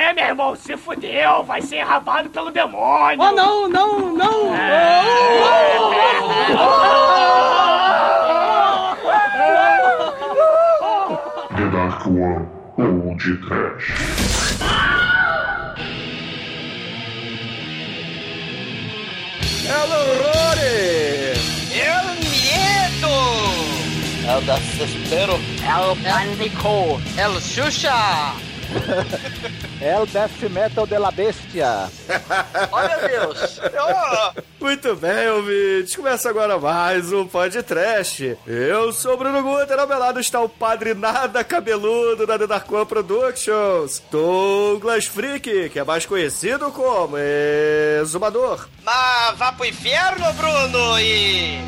É, meu irmão, se fudeu, vai ser enrabado pelo demônio. Oh, não, não, não. É. The Dark One Old Trash. El horrore! El miedo! El desespero. El pánico! El Xuxa! É o Death Metal de la Bestia. Oh, meu Deus! Muito bem, ouvintes. Começa agora mais um podcast. Eu sou o Bruno Guter, ao meu lado está o padre nada cabeludo da The Dark One Productions, Douglas Freak, que é mais conhecido como Exumador. Mas vá pro inferno, Bruno, e...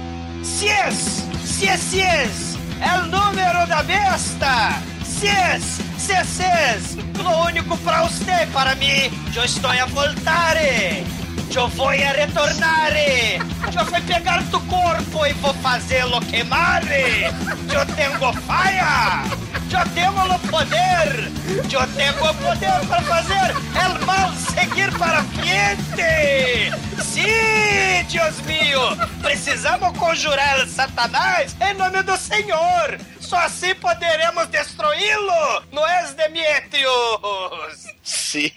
Cies! Cies, cies! É o número da besta! Cies, cies! Lo único para você, para mim, eu estou a voltare! Eu vou a retornare! Eu vou pegar tu corpo e vou fazê-lo queimar! Eu tenho fire! Eu tenho o poder! Eu tenho o poder para fazer o mal seguir para frente! Sim, Deus mío! Precisamos conjurar Satanás em nome do Senhor! Só assim poderemos destruí-lo! Não é, Demetrius? Sim,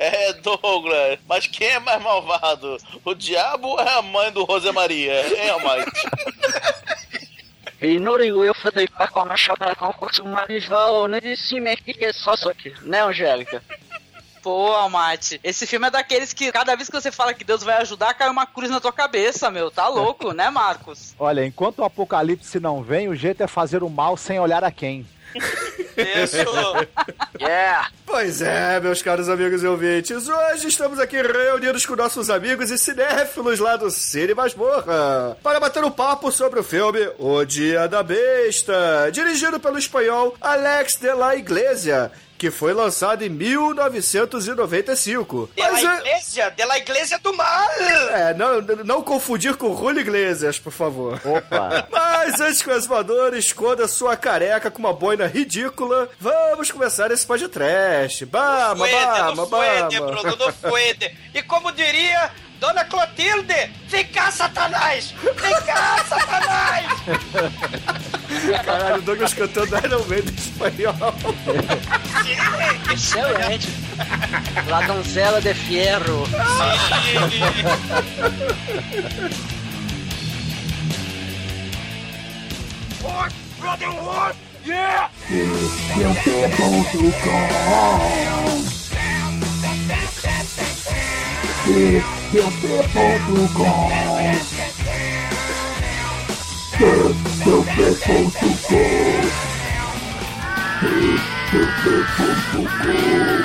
é Douglas. Mas quem é mais malvado? O diabo ou é a mãe do Rosemaria? Hein, Almighty? E no eu falei para com a chapa com o Marisval, né? Disse me que é só isso aqui, né, Angélica? Pô, Almighty, esse filme é daqueles que cada vez que você fala que Deus vai ajudar, cai uma cruz na tua cabeça, meu. Tá louco, né, Marcos? Olha, enquanto o apocalipse não vem, o jeito é fazer o mal sem olhar a quem. Isso! Yeah! Pois é, meus caros amigos e ouvintes, hoje estamos aqui reunidos com nossos amigos e cinéfilos lá do Cine Masmorra para bater um papo sobre o filme O Dia da Besta, dirigido pelo espanhol Alex de la Iglesia, que foi lançado em 1995. De la Mas, é- igreja, de la igreja do mal! é, não, não confundir com Julio Iglesias, por favor. Opa! Mas antes que o exumador esconda sua careca com uma boina ridícula, vamos começar esse podcast. Bama, bama, bama. E como diria Dona Clotilde, vem cá, Satanás! Vem cá, Satanás! Caralho, o Douglas cantando Iron Maiden em espanhol. Excelente. La Donzela de Fierro. What? Brother, what? Yeah! Yes, they're faithful to God. Yes, they're faithful to God. Yes, they're faithful to God.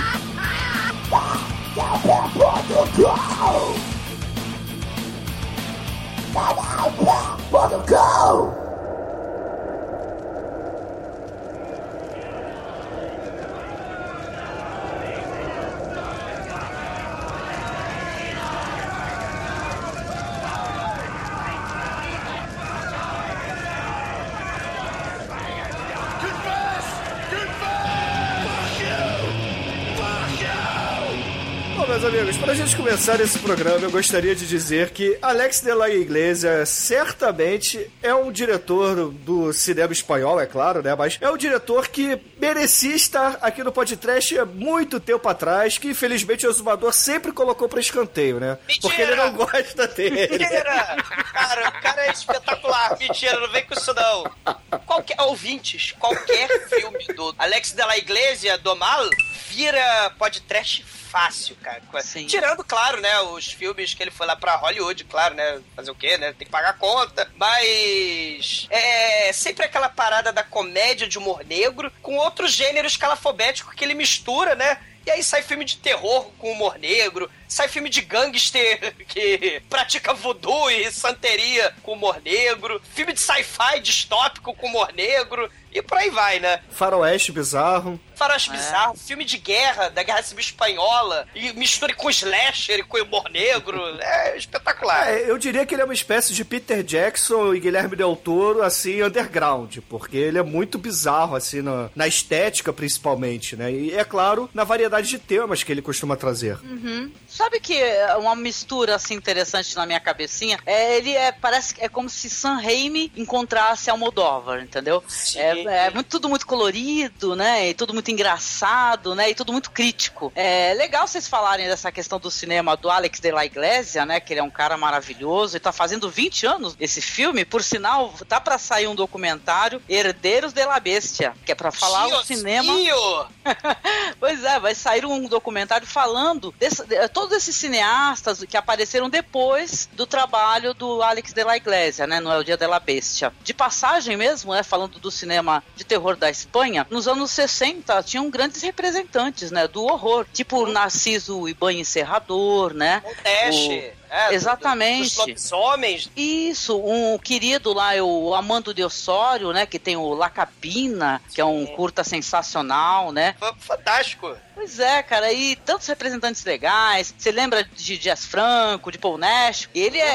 Father God. Father God. Gente começar esse programa, eu gostaria de dizer que Alex de la Iglesia certamente é um diretor do, cinema espanhol, é claro, né? Mas é um diretor que merecia estar aqui no podcast há muito tempo atrás, que infelizmente o Exumador sempre colocou para escanteio, né? Porque ele não gosta dele. Mentira! Cara, o cara é espetacular. Mentira, não vem com isso não. Qualquer, ouvintes, qualquer filme do Alex de la Iglesia do mal vira podcast fácil, cara. Sim. Tirando, claro, né, os filmes que ele foi lá pra Hollywood, claro, né, fazer o quê, né, tem que pagar a conta, mas é sempre aquela parada da comédia de humor negro com outros gêneros calafobéticos que ele mistura, né, e aí sai filme de terror com humor negro, sai filme de gangster que pratica voodoo e santeria com humor negro, filme de sci-fi distópico com humor negro. E por aí vai, né? Faroeste bizarro. Faroeste bizarro, filme de guerra, da Guerra Civil Espanhola, e mistura com slasher e com humor negro. É espetacular. É, eu diria que ele é uma espécie de Peter Jackson e Guilherme Del Toro, assim, underground, porque ele é muito bizarro, assim, na, na estética, principalmente, né? E, é claro, na variedade de temas que ele costuma trazer. Sabe que é uma mistura assim interessante na minha cabecinha? É, ele é parece que é como se Sam Raimi encontrasse Almodóvar, entendeu? Sim. É, é muito, tudo muito colorido, né? E tudo muito engraçado, né? E tudo muito crítico. É legal vocês falarem dessa questão do cinema do Alex de la Iglesia, né? Que ele é um cara maravilhoso e tá fazendo 20 anos esse filme. Por sinal, tá pra sair um documentário Herdeiros de la Bestia, que é pra falar o cinema! Pois é, vai sair um documentário falando desse- de, todos esses cineastas que apareceram depois do trabalho do Alex de la Iglesia, né, no El Dia de la Bestia. De passagem mesmo, né, falando do cinema de terror da Espanha, nos anos 60 tinham grandes representantes, né, do horror, tipo Narciso Ibanez Serrador, né? O- é, do- Exatamente. Dos lobisomens. Isso, um querido lá, é o Amando de Osório, né, que tem o La Capina, que é um curta sensacional, né? Fantástico. Pois é, cara, e tantos representantes legais. Você lembra de Dias Franco, de Paul Nash? Ele é,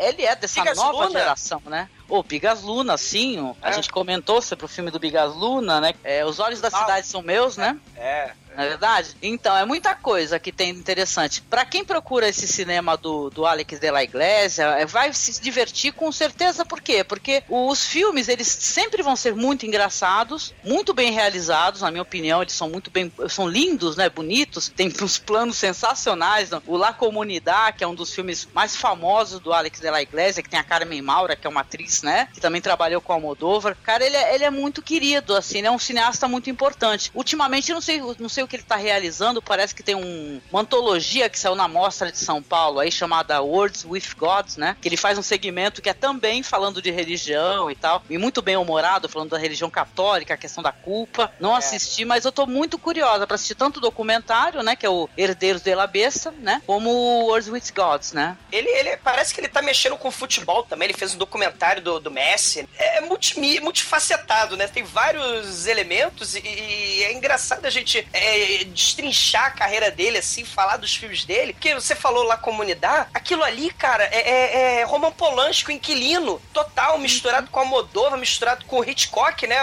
é- ele é dessa nova Luna? geração, né? Ô, Bigas Luna, sim. o- A É. gente comentou sobre o filme do Bigas Luna, né? É, Os Olhos da Ah. Cidade São Meus, né? É. Não é verdade? Então, é muita coisa que tem interessante. Pra quem procura esse cinema do, do Alex de la Iglesia, é, vai se divertir com certeza. Por quê? Porque os filmes, eles sempre vão ser muito engraçados, muito bem realizados, na minha opinião. Eles são muito bem... São lindos, né? Bonitos. Tem uns planos sensacionais. né? O La Comunidad, que é um dos filmes mais famosos do Alex de la Iglesia, que tem a Carmen Maura, que é uma atriz, né? Que também trabalhou com o Almodóvar. Cara, ele é, ele é muito querido, assim, ele é um cineasta muito importante. Ultimamente, não sei, não sei o que ele tá realizando, parece que tem um, uma antologia que saiu na Mostra de São Paulo, aí chamada Words with Gods, né? Que ele faz um segmento que é também falando de religião e tal, e muito bem humorado, falando da religião católica, a questão da culpa. Não assisti, mas eu tô muito curiosa pra assistir tanto o documentário, né? Que é o Herdeiros de la Besta, né? Como o Words with Gods, né? Ele, ele parece que ele tá mexendo com futebol também. Ele fez um documentário do, do Messi. É multi, multifacetado, né? Tem vários elementos e, e é engraçado a gente é, destrinchar a carreira dele, assim, falar dos filmes dele. Porque você falou lá comunidade, aquilo ali, cara, é, é, é Roman Polanski, inquilino, total, misturado com a Moldova, misturado com o Hitchcock, né?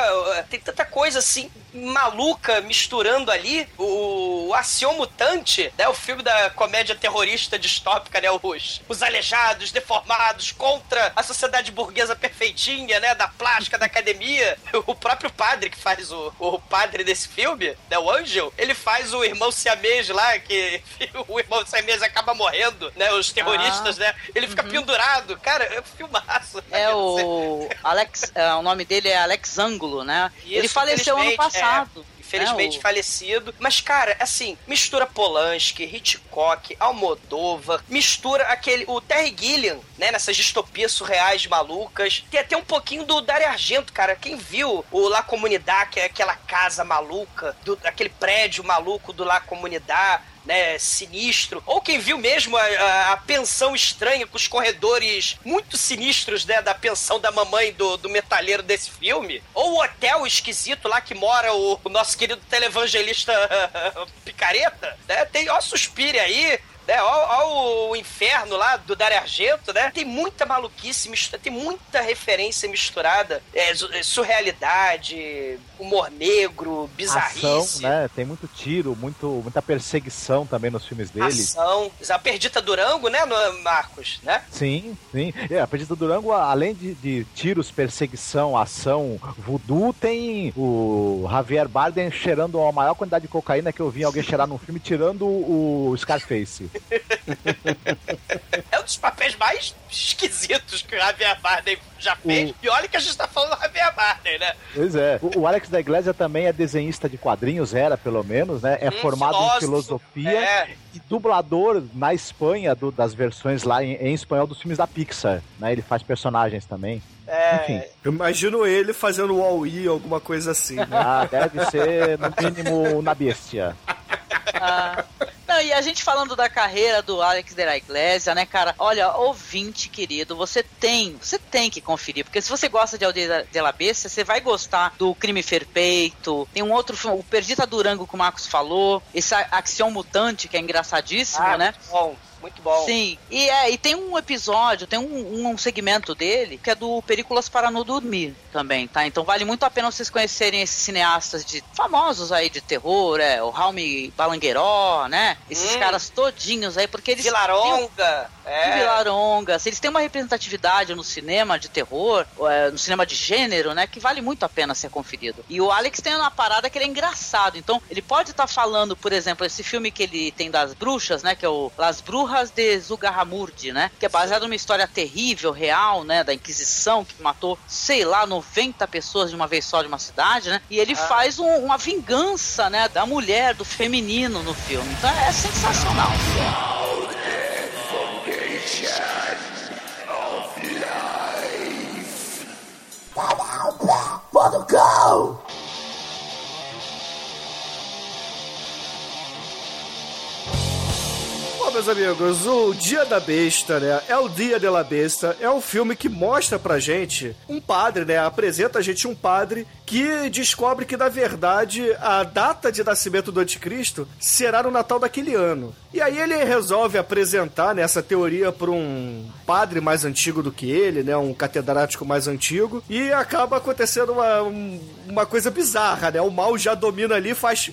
Tem tanta coisa assim maluca misturando ali o, o Ação Mutante, né? O filme da comédia terrorista distópica, né? Os, os aleijados, deformados, contra a sociedade burguesa perfeitinha, né? Da plástica, da academia. O próprio padre que faz o, o padre desse filme, né? O Angel, ele faz o irmão siamês lá, que o irmão siamês acaba morrendo, né? Os terroristas, né? Ele fica pendurado. Cara, é um filmaço. É o Alex, é, o nome dele é Alex Ângulo, né? Isso, ele faleceu ano infelizmente, passado. é. Infelizmente o- falecido. Mas, cara, assim, mistura Polanski, Hitchcock, Almodóvar, mistura aquele. O Terry Gilliam, né? Nessas distopias surreais malucas. Tem até um pouquinho do Dario Argento, cara. Quem viu o La Comunidade, que é aquela casa maluca, do, aquele prédio maluco do La Comunidade né, sinistro, ou quem viu mesmo a, a- a pensão estranha com os corredores muito sinistros, né, da pensão da mamãe do, do metalheiro desse filme, ou o hotel esquisito lá que mora o, o nosso querido televangelista picareta, né, tem, ó, suspire aí, né? Ó, ó o inferno lá do Dario Argento, né? Tem muita maluquice, mistura, tem muita referência misturada. É, é, surrealidade, humor negro, bizarrice. Ação, né? Tem muito tiro, muito, muita perseguição também nos filmes dele. Ação. A Perdita Durango, né, Marcos? Né? Sim, sim. É, a Perdida Durango, além de, de tiros, perseguição, ação, voodoo, tem o Javier Bardem cheirando a maior quantidade de cocaína que eu vi alguém cheirar num filme, tirando o Scarface. É um dos papéis mais esquisitos que o Javier Bardem já fez. E olha que a gente tá falando do Javier Bardem, né? Pois é. O, o Alex da Iglesia também é desenhista de quadrinhos, era pelo menos, né? É Hum, formado filósofo. em filosofia É. e dublador na Espanha do- das versões lá em, em espanhol dos filmes da Pixar, né? Ele faz personagens também. É. Enfim. Eu imagino ele fazendo o All-E, alguma coisa assim, né? Ah, deve ser, no mínimo, na bestia. Ah, não, e a gente falando da carreira do Alex de la Iglesia, né, cara? Olha, ouvinte querido, você tem, você tem que conferir, porque se você gosta de Aldeia de la Bestia, você vai gostar do Crime Perfeito. Tem um outro filme, o Perdita Durango que o Marcos falou, esse Action Mutante que é engraçadíssimo, Ah, né? bom, muito bom. Sim, e, é, e tem um episódio, tem um, um segmento dele que é do Películas para não dormir também, tá? Então vale muito a pena vocês conhecerem esses cineastas de famosos aí de terror, é, o Raul Balangueiró, né? Esses Hum. caras todinhos aí, porque eles têm- Vilaronga. de É. Vilaronga, se eles têm uma representatividade no cinema de terror, é, no cinema de gênero, né, que vale muito a pena ser conferido. E o Alex tem uma parada que ele é engraçado, então ele pode estar falando, por exemplo, esse filme que ele tem das bruxas, né, que é o Las Brujas de Zugarramurdi, né, que é baseado numa história terrível, real, né, da Inquisição, que matou, sei lá, 90 pessoas de uma vez só de uma cidade, né, e ele faz um- uma vingança, né, da mulher, do feminino no filme. Então é sensacional. Bom, meus amigos, o Dia da Besta, né? É o Dia de la Besta. É um filme que mostra pra gente um padre, né? Apresenta a gente um padre que descobre que, na verdade, a data de nascimento do anticristo será no Natal daquele ano. E aí ele resolve apresentar né, essa teoria para um padre mais antigo do que ele, né? Um catedrático mais antigo. E acaba acontecendo uma, um- uma coisa bizarra, né? O mal já domina ali faz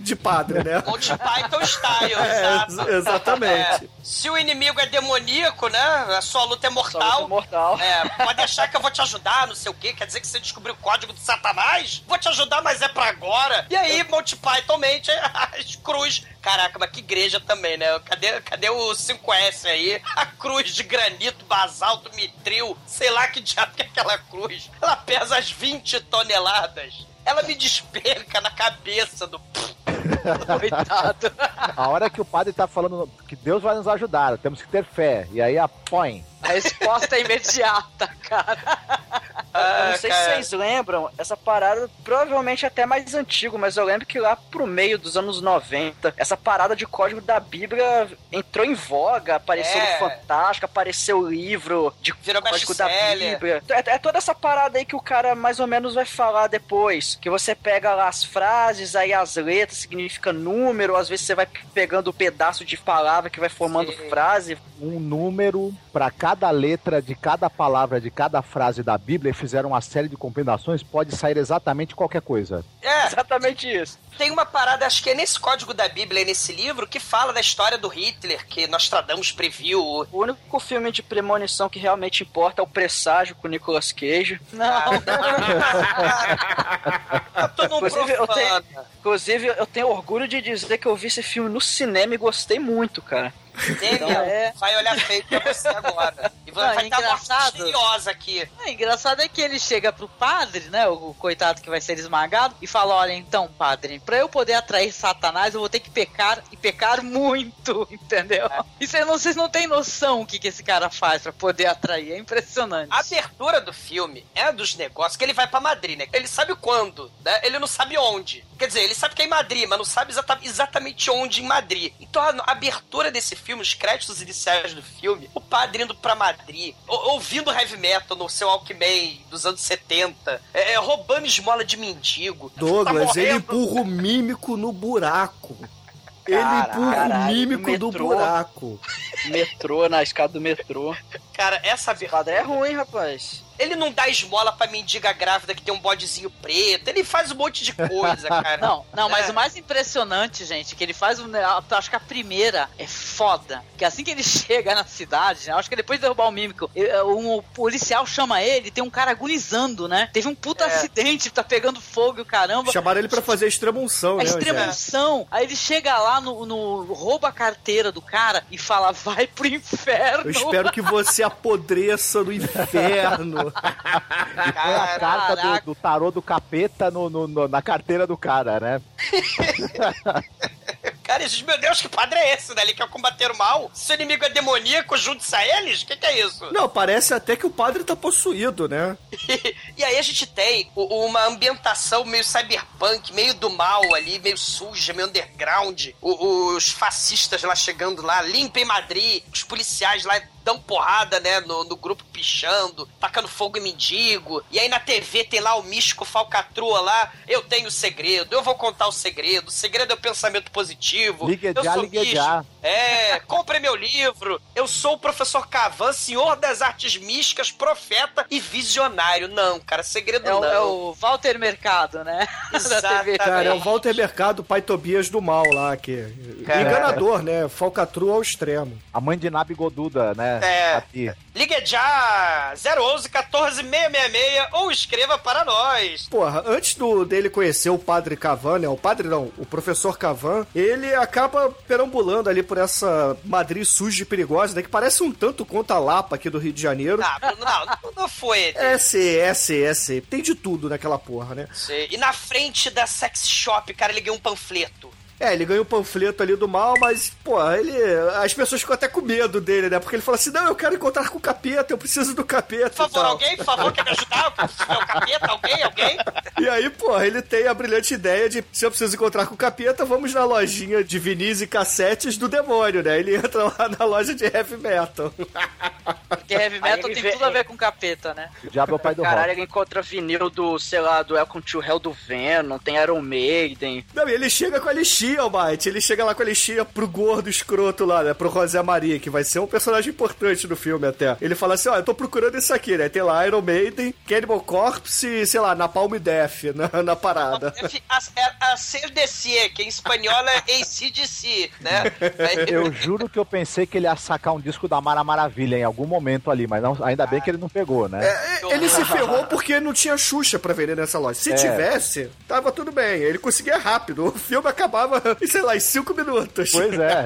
de padre, né? Monty Python style, É, exatamente. É, se o inimigo é demoníaco, né? A sua luta é mortal. luta mortal. É, pode achar que eu vou te ajudar, não sei o quê. Quer dizer que você descobriu o código de Satanás? Vou te ajudar, mas é pra agora. E aí, Monty Python mente as cruz. Caraca, mas que igreja também, né? Cadê, cadê o 5S aí? A cruz de granito, basalto, mitril, sei lá que diabo que é aquela cruz. Ela pesa as 20 toneladas. Ela me despenca na cabeça do. Coitado. A hora que o padre tá falando que Deus vai nos ajudar, temos que ter fé. E aí apõe. A resposta é imediata, cara. Eu não sei Ah, cara. se vocês lembram, essa parada provavelmente é até mais antigo, mas eu lembro que lá pro meio dos anos 90, essa parada de código da Bíblia entrou em voga, apareceu É. no Fantástico, apareceu o livro de Virou código da. Bíblia. É, é toda essa parada aí que o cara mais ou menos vai falar depois, que você pega lá as frases, aí as letras significa número, às vezes você vai pegando o pedaço de palavra que vai formando Sim. frase. Um número para cada letra de cada palavra de cada frase da Bíblia fizeram uma série de combinações, pode sair exatamente qualquer coisa. É, Exatamente isso. Tem uma parada, acho que é nesse código da Bíblia, nesse livro, que fala da história do Hitler, que Nostradamus previu. O único filme de premonição que realmente importa é o Presságio com o Nicolas Cage. Não. Eu tô num Inclusive, eu profana. Inclusive, eu tenho orgulho de dizer que eu vi esse filme no cinema e gostei muito, cara. Tem, Então, é. Vai olhar feio pra você agora. E vai, Não, vai é morte engraçado. misteriosa aqui. É engraçado é que ele chega pro padre, né? O coitado que vai ser esmagado, e fala: Olha, então, padre, pra eu poder atrair Satanás, eu vou ter que pecar e pecar muito, entendeu? E vocês não, vocês não têm noção o que, que esse cara faz pra poder atrair. É impressionante. A abertura do filme é dos negócios que ele vai pra Madrid, né? Ele sabe quando, né? Ele não sabe onde. Quer dizer, ele sabe que é em Madrid, mas não sabe exata- exatamente onde em Madrid. Então a, abertura desse filme, os créditos iniciais do filme, o padre indo pra Madrid, ou- ouvindo heavy metal no seu Walkman dos anos 70, é, é, roubando esmola de mendigo. Douglas, tá ele empurra o mímico no buraco. Ele empurra o mímico do metrô. buraco. Metrô, na escada do metrô. Cara, essa O padre é ruim, rapaz. Ele não dá esmola pra mendiga grávida que tem um bodezinho preto. Ele faz um monte de coisa, cara. Não, não, mas É. o mais impressionante, gente, que ele faz, um- eu acho que a primeira é foda. Que assim que ele chega na cidade, né, eu acho que depois de derrubar o mímico, eh, um policial chama ele, tem um cara agonizando, né? Teve um puta É. acidente, tá pegando fogo e o caramba. Chamaram ele pra fazer a extremunção, A né, Angélica? extremação. Aí ele chega lá no, no- rouba a carteira do cara e fala: vai pro inferno. Eu espero que você apodreça no inferno. Põe a carta do, do tarô do capeta no, no- no- na carteira do cara, né? Cara, eles, meu Deus, que padre é esse, né? Ele quer combater o mal? Se o inimigo é demoníaco, junte-se a eles? O que, que é isso? Não, parece até que o padre tá possuído, né? e aí a gente tem uma ambientação meio cyberpunk, meio do mal ali, meio suja, meio underground. O- os fascistas lá chegando lá, limpem Madrid, os policiais lá dão porrada, né, no, no grupo pichando, tacando fogo em mendigo. E aí na TV tem lá o místico falcatrua lá, eu tenho o segredo, eu vou contar o segredo. O segredo é o pensamento positivo. Ligue eu já, sou ligue místico. já. É, compre meu livro. Eu sou o professor Cavan, senhor das artes místicas, profeta e visionário. Não, cara, segredo É o, não. é o Walter Mercado, né? Exatamente. Cara, é o Walter Mercado, pai Tobias do mal lá, que... Enganador, né? Falcatrua ao extremo. A mãe de Nabi Goduda, né? É. Aqui. Ligue já 011 14 666 ou escreva para nós. Porra, antes do, dele conhecer o padre Cavan, né? O padre não, o professor Cavan, ele acaba perambulando ali por essa Madrid suja e perigosa, né? Que parece um tanto quanto a Lapa aqui do Rio de Janeiro. Ah, não, não, não foi. É, sim, é, sim, é, sim. Tem de tudo naquela porra, né? E na frente da sex shop, cara, ganhou um panfleto. É, ele ganha o panfleto ali do mal, mas, pô, ele. As pessoas ficam até com medo dele, né? Porque ele fala assim: não, eu quero encontrar com o capeta, eu preciso do capeta. Por favor, e tal. alguém, por favor, quer me ajudar? Eu preciso ver o capeta, alguém, alguém? E aí, pô, ele tem a brilhante ideia de se eu preciso encontrar com o capeta, vamos na lojinha de vinis e cassetes do demônio, né? Ele entra lá na loja de heavy metal. Porque heavy metal tem vê- tudo a ver com capeta, né? Diabo é o pai do Caralho, rock. ele encontra vinil do, sei lá, do Welcome to Hell do Venom, tem Iron Maiden. Não, e ele chega com a lixinha, Almighty. Ele chega lá com a lixinha pro gordo escroto lá, né? Pro José Maria, que vai ser um personagem importante no filme até. Ele fala assim: ó, eu tô procurando isso aqui, né? Tem lá Iron Maiden, Cannibal Corpse e, sei lá, Napalm Death na, na parada. A, a, a CDC, que em espanhol é ACDC, né? Aí- Eu juro que eu pensei que ele ia sacar um disco da Mara Maravilha em algum momento ali, mas não- ainda bem que ele não pegou, né? É, ele se ferrou porque não tinha Xuxa pra vender nessa loja. Se É. tivesse, tava tudo bem. Ele conseguia rápido. O filme acabava, em, sei lá, em cinco minutos. Pois é.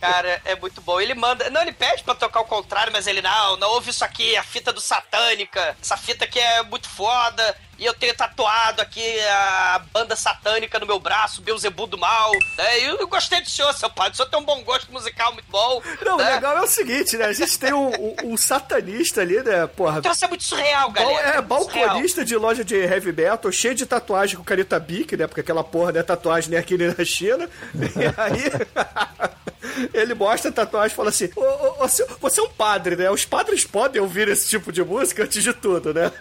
Cara, é muito bom. Ele manda. Não, ele pede pra tocar o contrário, mas ele não, não ouve isso aqui, a fita do Satânica. Essa fita aqui é muito foda. E eu tenho tatuado aqui a banda satânica no meu braço, Beuzebu do Mal. Né? E eu gostei do senhor, seu pai. O senhor tem um bom gosto musical muito bom. Não, o né? legal é o seguinte, né? A gente tem um, um- um satanista ali, né? Porra. Então isso é muito surreal, galera. é, surreal. balconista de loja de heavy metal, cheio de tatuagem com caneta bic, né? Porque aquela porra não é tatuagem nem aqui nem na China. E aí, ele mostra a tatuagem e fala assim: ô, ô, ô, senhor, você é um padre, né? Os padres podem ouvir esse tipo de música antes de tudo, né?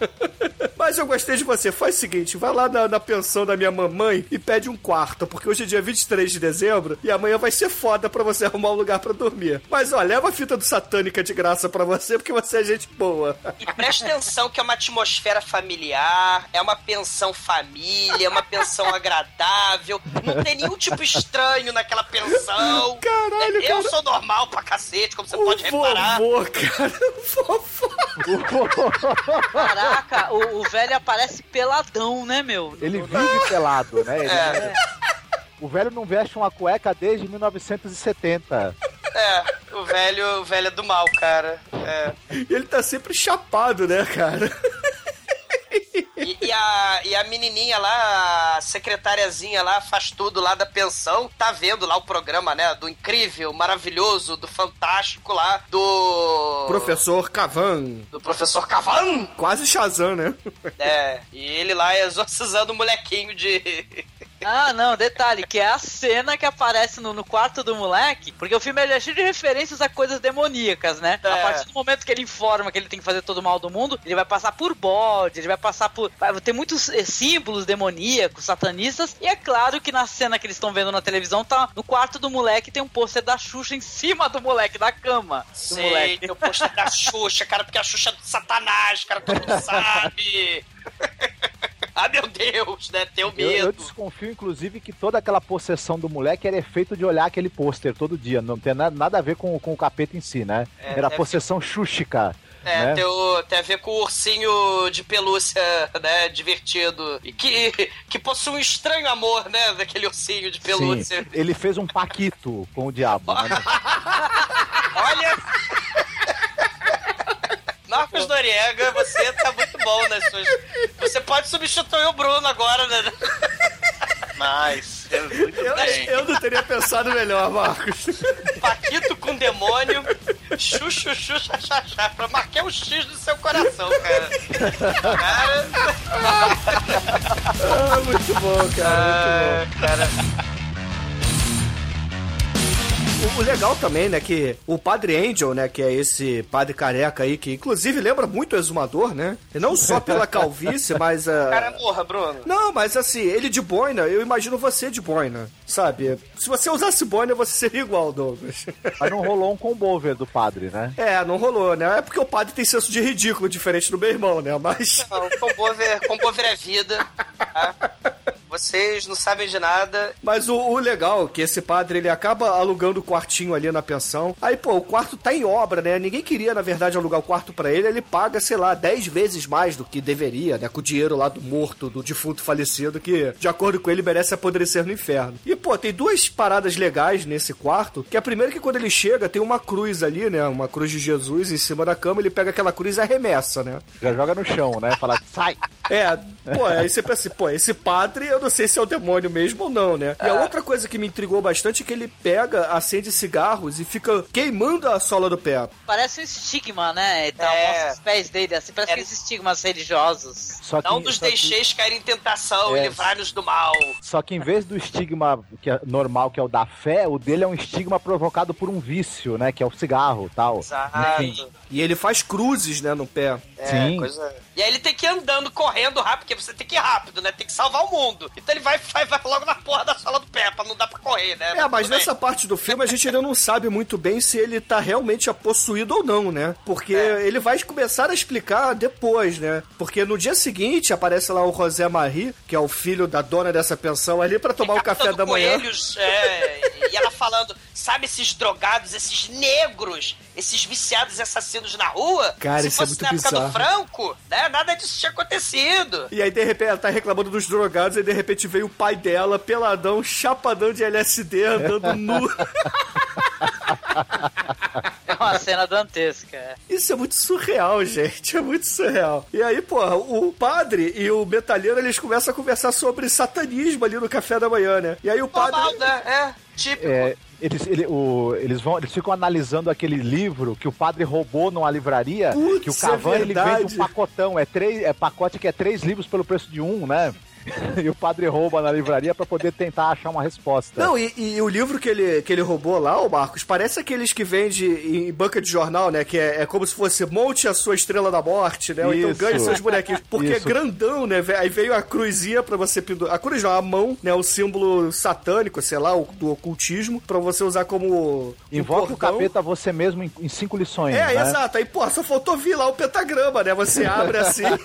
Mas eu gostei de você. Faz o seguinte: vai lá na, na pensão da minha mamãe e pede um quarto, porque hoje é dia 23 de dezembro e amanhã vai ser foda pra você arrumar um lugar pra dormir. Mas ó, leva a fita do satânica de graça pra você, porque você é gente boa. E presta atenção que é uma atmosfera familiar, é uma pensão família, é uma pensão agradável, não tem nenhum tipo estranho naquela pensão. Caralho, eu cara. sou normal pra cacete, como você O pode reparar. vovô, cara. O vovô. Caraca, o, o velho aparece peladão, né, meu? Ele vive pelado, né? Ele- É. O velho não veste uma cueca desde 1970. É, o velho, o velho é do mal, cara. É. E ele tá sempre chapado, né, cara? E, e a, e a menininha lá, a secretariazinha lá, faz tudo lá da pensão, tá vendo lá o programa, né? Do incrível, maravilhoso, do fantástico lá, do... Professor Cavan. Do professor Cavan! Quase Shazam, né? É, e ele lá exorcizando o molequinho de. Ah, não, detalhe, que é a cena que aparece no, no quarto do moleque, porque o filme é cheio de referências a coisas demoníacas, né? É. A partir do momento que ele informa que ele tem que fazer todo o mal do mundo, ele vai passar por bode, ele vai passar por. Vai ter muitos eh, símbolos demoníacos, satanistas, e é claro que na cena que eles estão vendo na televisão, tá no quarto do moleque tem um pôster da Xuxa em cima do moleque, da cama do Sei, moleque. tem o pôster da Xuxa, cara, porque a Xuxa é do Satanás, cara, todo mundo sabe. Ah, meu Deus, né? Tenho Eu, eu medo. desconfio, inclusive, que toda aquela possessão do moleque era efeito de olhar aquele pôster todo dia. Não tem na- nada a ver com, com o capeta em si, né? É, era possessão xuxica. É, né? tem, o- tem a ver com o ursinho de pelúcia, né? Divertido. E que, que possui um estranho amor, né? Daquele ursinho de pelúcia. Sim, ele fez um paquito com o diabo. né? Olha! Marcos Noriega, você tá muito bom nas suas. Você pode substituir o Bruno agora, né? Nice. Muito Eu, bem. eu não teria pensado melhor, Marcos. Paquito com demônio, chu, chu, chu, xa, xa, xa. Pra marcar um X no seu coração, cara. Cara, Ah, muito bom, cara. Muito bom. ah, cara. O, o legal também, né, que o Padre Angel, né, que é esse padre careca aí, que inclusive lembra muito o Exumador, né? E não só pela calvície, mas a. Cara, morra, Bruno. Não, mas assim, ele de boina, eu imagino você de boina, sabe? Se você usasse boina, você seria igual, Douglas. Mas não rolou um combover do padre, né? É, não rolou, né? É porque o padre tem senso de ridículo, diferente do meu irmão, né? Mas. Não, combover, combover é vida. Tá? Vocês não sabem de nada. Mas o, o legal é que esse padre ele acaba alugando o quartinho ali na pensão. Aí, pô, o quarto tá em obra, né? Ninguém queria, na verdade, alugar o quarto pra ele. Ele paga, sei lá, 10 vezes mais do que deveria, né? Com o dinheiro lá do morto, do defunto falecido, que, de acordo com ele, merece apodrecer no inferno. E, pô, tem duas paradas legais nesse quarto. Que a primeira é que quando ele chega, tem uma cruz ali, né? Uma cruz de Jesus em cima da cama. Ele pega aquela cruz e arremessa, né? Já joga no chão, né? Fala, sai! É, pô, aí você pensa assim, pô, esse padre, eu não sei se é o demônio mesmo ou não, né? E É. a outra coisa que me intrigou bastante é que ele pega, acende cigarros e fica queimando a sola do pé. Parece um estigma, né? Então, É. os pés dele, assim, parece É. aqueles estigmas religiosos. Só que, Não nos só que- deixeis cair em tentação É. e livrar-nos do mal. Só que em vez do estigma que é normal, que é o da fé, o dele é um estigma provocado por um vício, né? Que é o cigarro e tal. Exato. Enfim. E ele faz cruzes, né, no pé. É, Sim. coisa... E aí ele tem que ir andando, correndo rápido, porque você tem que ir rápido, né? Tem que salvar o mundo. Então ele vai, vai, vai logo na porra da sola do pé, pra não dar pra correr, né? É, mas nessa parte do filme a gente ainda não sabe muito bem se ele tá realmente possuído ou não, né? Porque É. ele vai começar a explicar depois, né? Porque no dia seguinte aparece lá o José Marie, que é o filho da dona dessa pensão, ali pra tomar o café da manhã. Coelhos, é, e ela falando, sabe esses drogados, esses negros, esses viciados e assassinos na rua? Cara, Se isso é fosse muito na época do bizarro. Franco, né, nada disso tinha acontecido. E aí, de repente, ela tá reclamando dos drogados, e de repente veio o pai dela, peladão, chapadão de LSD, andando nu. É uma cena dantesca. é. Isso é muito surreal, gente. É muito surreal. E aí, porra, o padre e o metalheiro, eles começam a conversar sobre satanismo ali no café da manhã, né? E aí o padre... Normal, né? É, típico. É, eles, ele- o- eles, vão, eles ficam analisando aquele livro que o padre roubou numa livraria. Putz, que o Cavan é ele vende um pacotão. É, três, é pacote que é três livros pelo preço de um, né? e o padre rouba na livraria pra poder tentar achar uma resposta. Não, e, e o livro que ele, que ele roubou lá, o Marcos, parece aqueles que vende em banca de jornal, né? Que é, é como se fosse monte a sua estrela da morte, né? Ou então ganhe seus bonequinhos. Porque é Isso. grandão, né? Aí veio a cruzinha pra você pendurar. A cruz não, a mão, né? O símbolo satânico, sei lá, o, do ocultismo, pra você usar como. um Invoca o cordão. capeta você mesmo em, em cinco lições. É, né? exato. Aí, pô, só faltou vir lá o pentagrama, né? Você abre assim.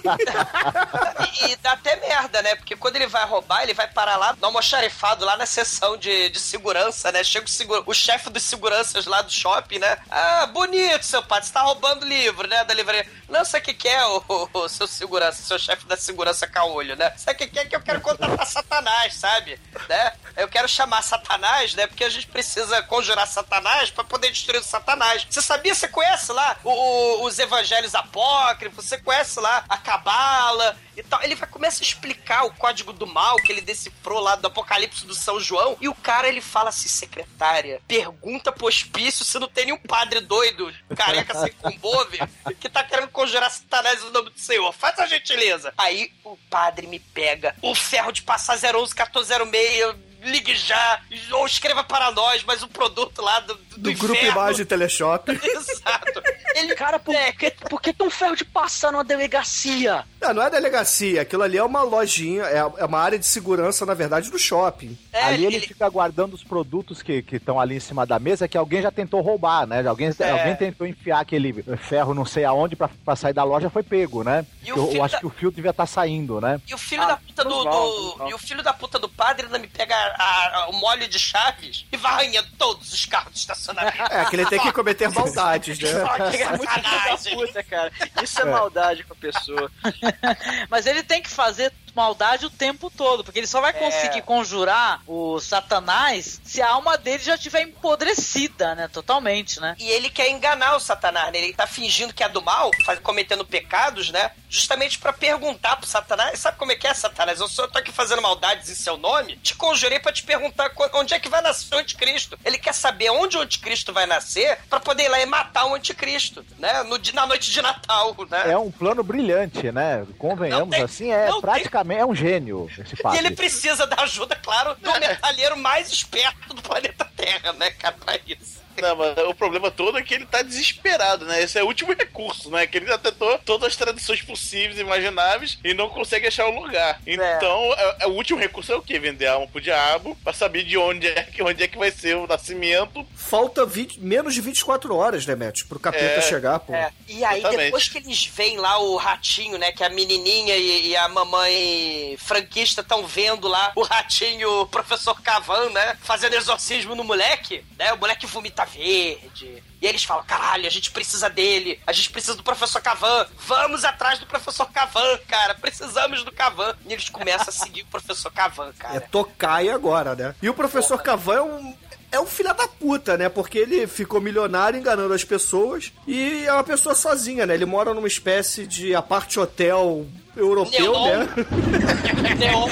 E, e dá até merda, né? Porque quando ele vai roubar, ele vai parar lá, no almoxarifado, lá na seção de, de segurança, né? Chega o, segura- o chefe dos seguranças lá do shopping, né? Ah, bonito, seu padre, você tá roubando livro, né? Da livraria. Não, sabe o que que é, o, o- o seu segurança, seu chefe da segurança caolho, né? Sabe o que que é que eu quero contratar Satanás, sabe? Né? Eu quero chamar Satanás, né? Porque a gente precisa conjurar Satanás pra poder destruir o Satanás. Você sabia, você conhece lá o- os evangelhos apócrifos, você conhece lá a cabala e tal. Ele vai começar a explicar o código do mal que ele decifrou lá do Apocalipse do São João. E o cara, ele fala assim, secretária, pergunta pro hospício se não tem nenhum padre doido, careca sem combove, que tá querendo conjurar Satanás no nome do Senhor. Faz a gentileza. Aí o padre me pega o ferro de passar 011 1406 ligue já, ou escreva para nós, mas o produto lá do, do, Do grupo inferno. Imagem Teleshop. Exato. Ele, Cara, por, é, que, por que tão ferro de passar numa delegacia? Não, não é delegacia. Aquilo ali é uma lojinha, é é uma área de segurança, na verdade, do shopping. é, ali ele, fica guardando os produtos que estão ali em cima da mesa que alguém já tentou roubar, né? Alguém, É. alguém tentou enfiar aquele ferro não sei aonde pra, pra sair da loja, foi pego, né? E eu, eu acho da- que o fio devia estar saindo, né? E o filho Ah, da puta do, do- normal. E o filho da puta do padre ainda me pega a- a- o molho de chaves e vai arranhando todos os carros de estacionamento. É, que ele tem que cometer maldades, né? Que É muito filho da sacanagem. puta, cara. Isso é maldade com a pessoa. Mas ele tem que fazer maldade o tempo todo, porque ele só vai conseguir conjurar o Satanás se a alma dele já estiver empodrecida, né? Totalmente, né? E ele quer enganar o Satanás, né? Ele tá fingindo que é do mal, faz- cometendo pecados, né? Justamente pra perguntar pro Satanás, sabe como é que é, Satanás? Eu só tô aqui fazendo maldades em seu nome, te conjurei pra te perguntar onde é que vai nascer o anticristo. Ele quer saber onde o anticristo vai nascer pra poder ir lá e matar o anticristo, né? No, na noite de Natal, né? É um plano brilhante, né? Convenhamos tem- assim, é não é um gênio esse E padre. ele precisa da ajuda, claro, do metalheiro mais esperto do planeta Terra, né, cara, pra isso. Não, mas o problema todo é que ele tá desesperado, né? Esse é o último recurso, né? Que ele já tentou todas as traduções possíveis e imagináveis e não consegue achar o lugar. Então, é- é o último recurso é o quê? Vender a alma pro diabo pra saber de onde é que, onde é que vai ser o nascimento. Falta 20 menos de 24 horas, né, Matt? Pro capeta É. chegar, pô. É, e aí Exatamente. depois que eles veem lá o ratinho, né, que a menininha e, e a mamãe franquista estão vendo lá o ratinho, o professor Cavan, né, fazendo exorcismo no moleque, né, o moleque verde. E eles falam, caralho, a gente precisa dele, a gente precisa do professor Cavan, vamos atrás do professor Cavan, cara, precisamos do Cavan. E eles começam a seguir o professor Cavan, É cara. Tokai agora, né? E o professor Cavan é um. É um filho da puta, né? Porque ele ficou milionário enganando as pessoas e é uma pessoa sozinha, né? Ele mora numa espécie de aparte hotel europeu, Neon. né? Neon.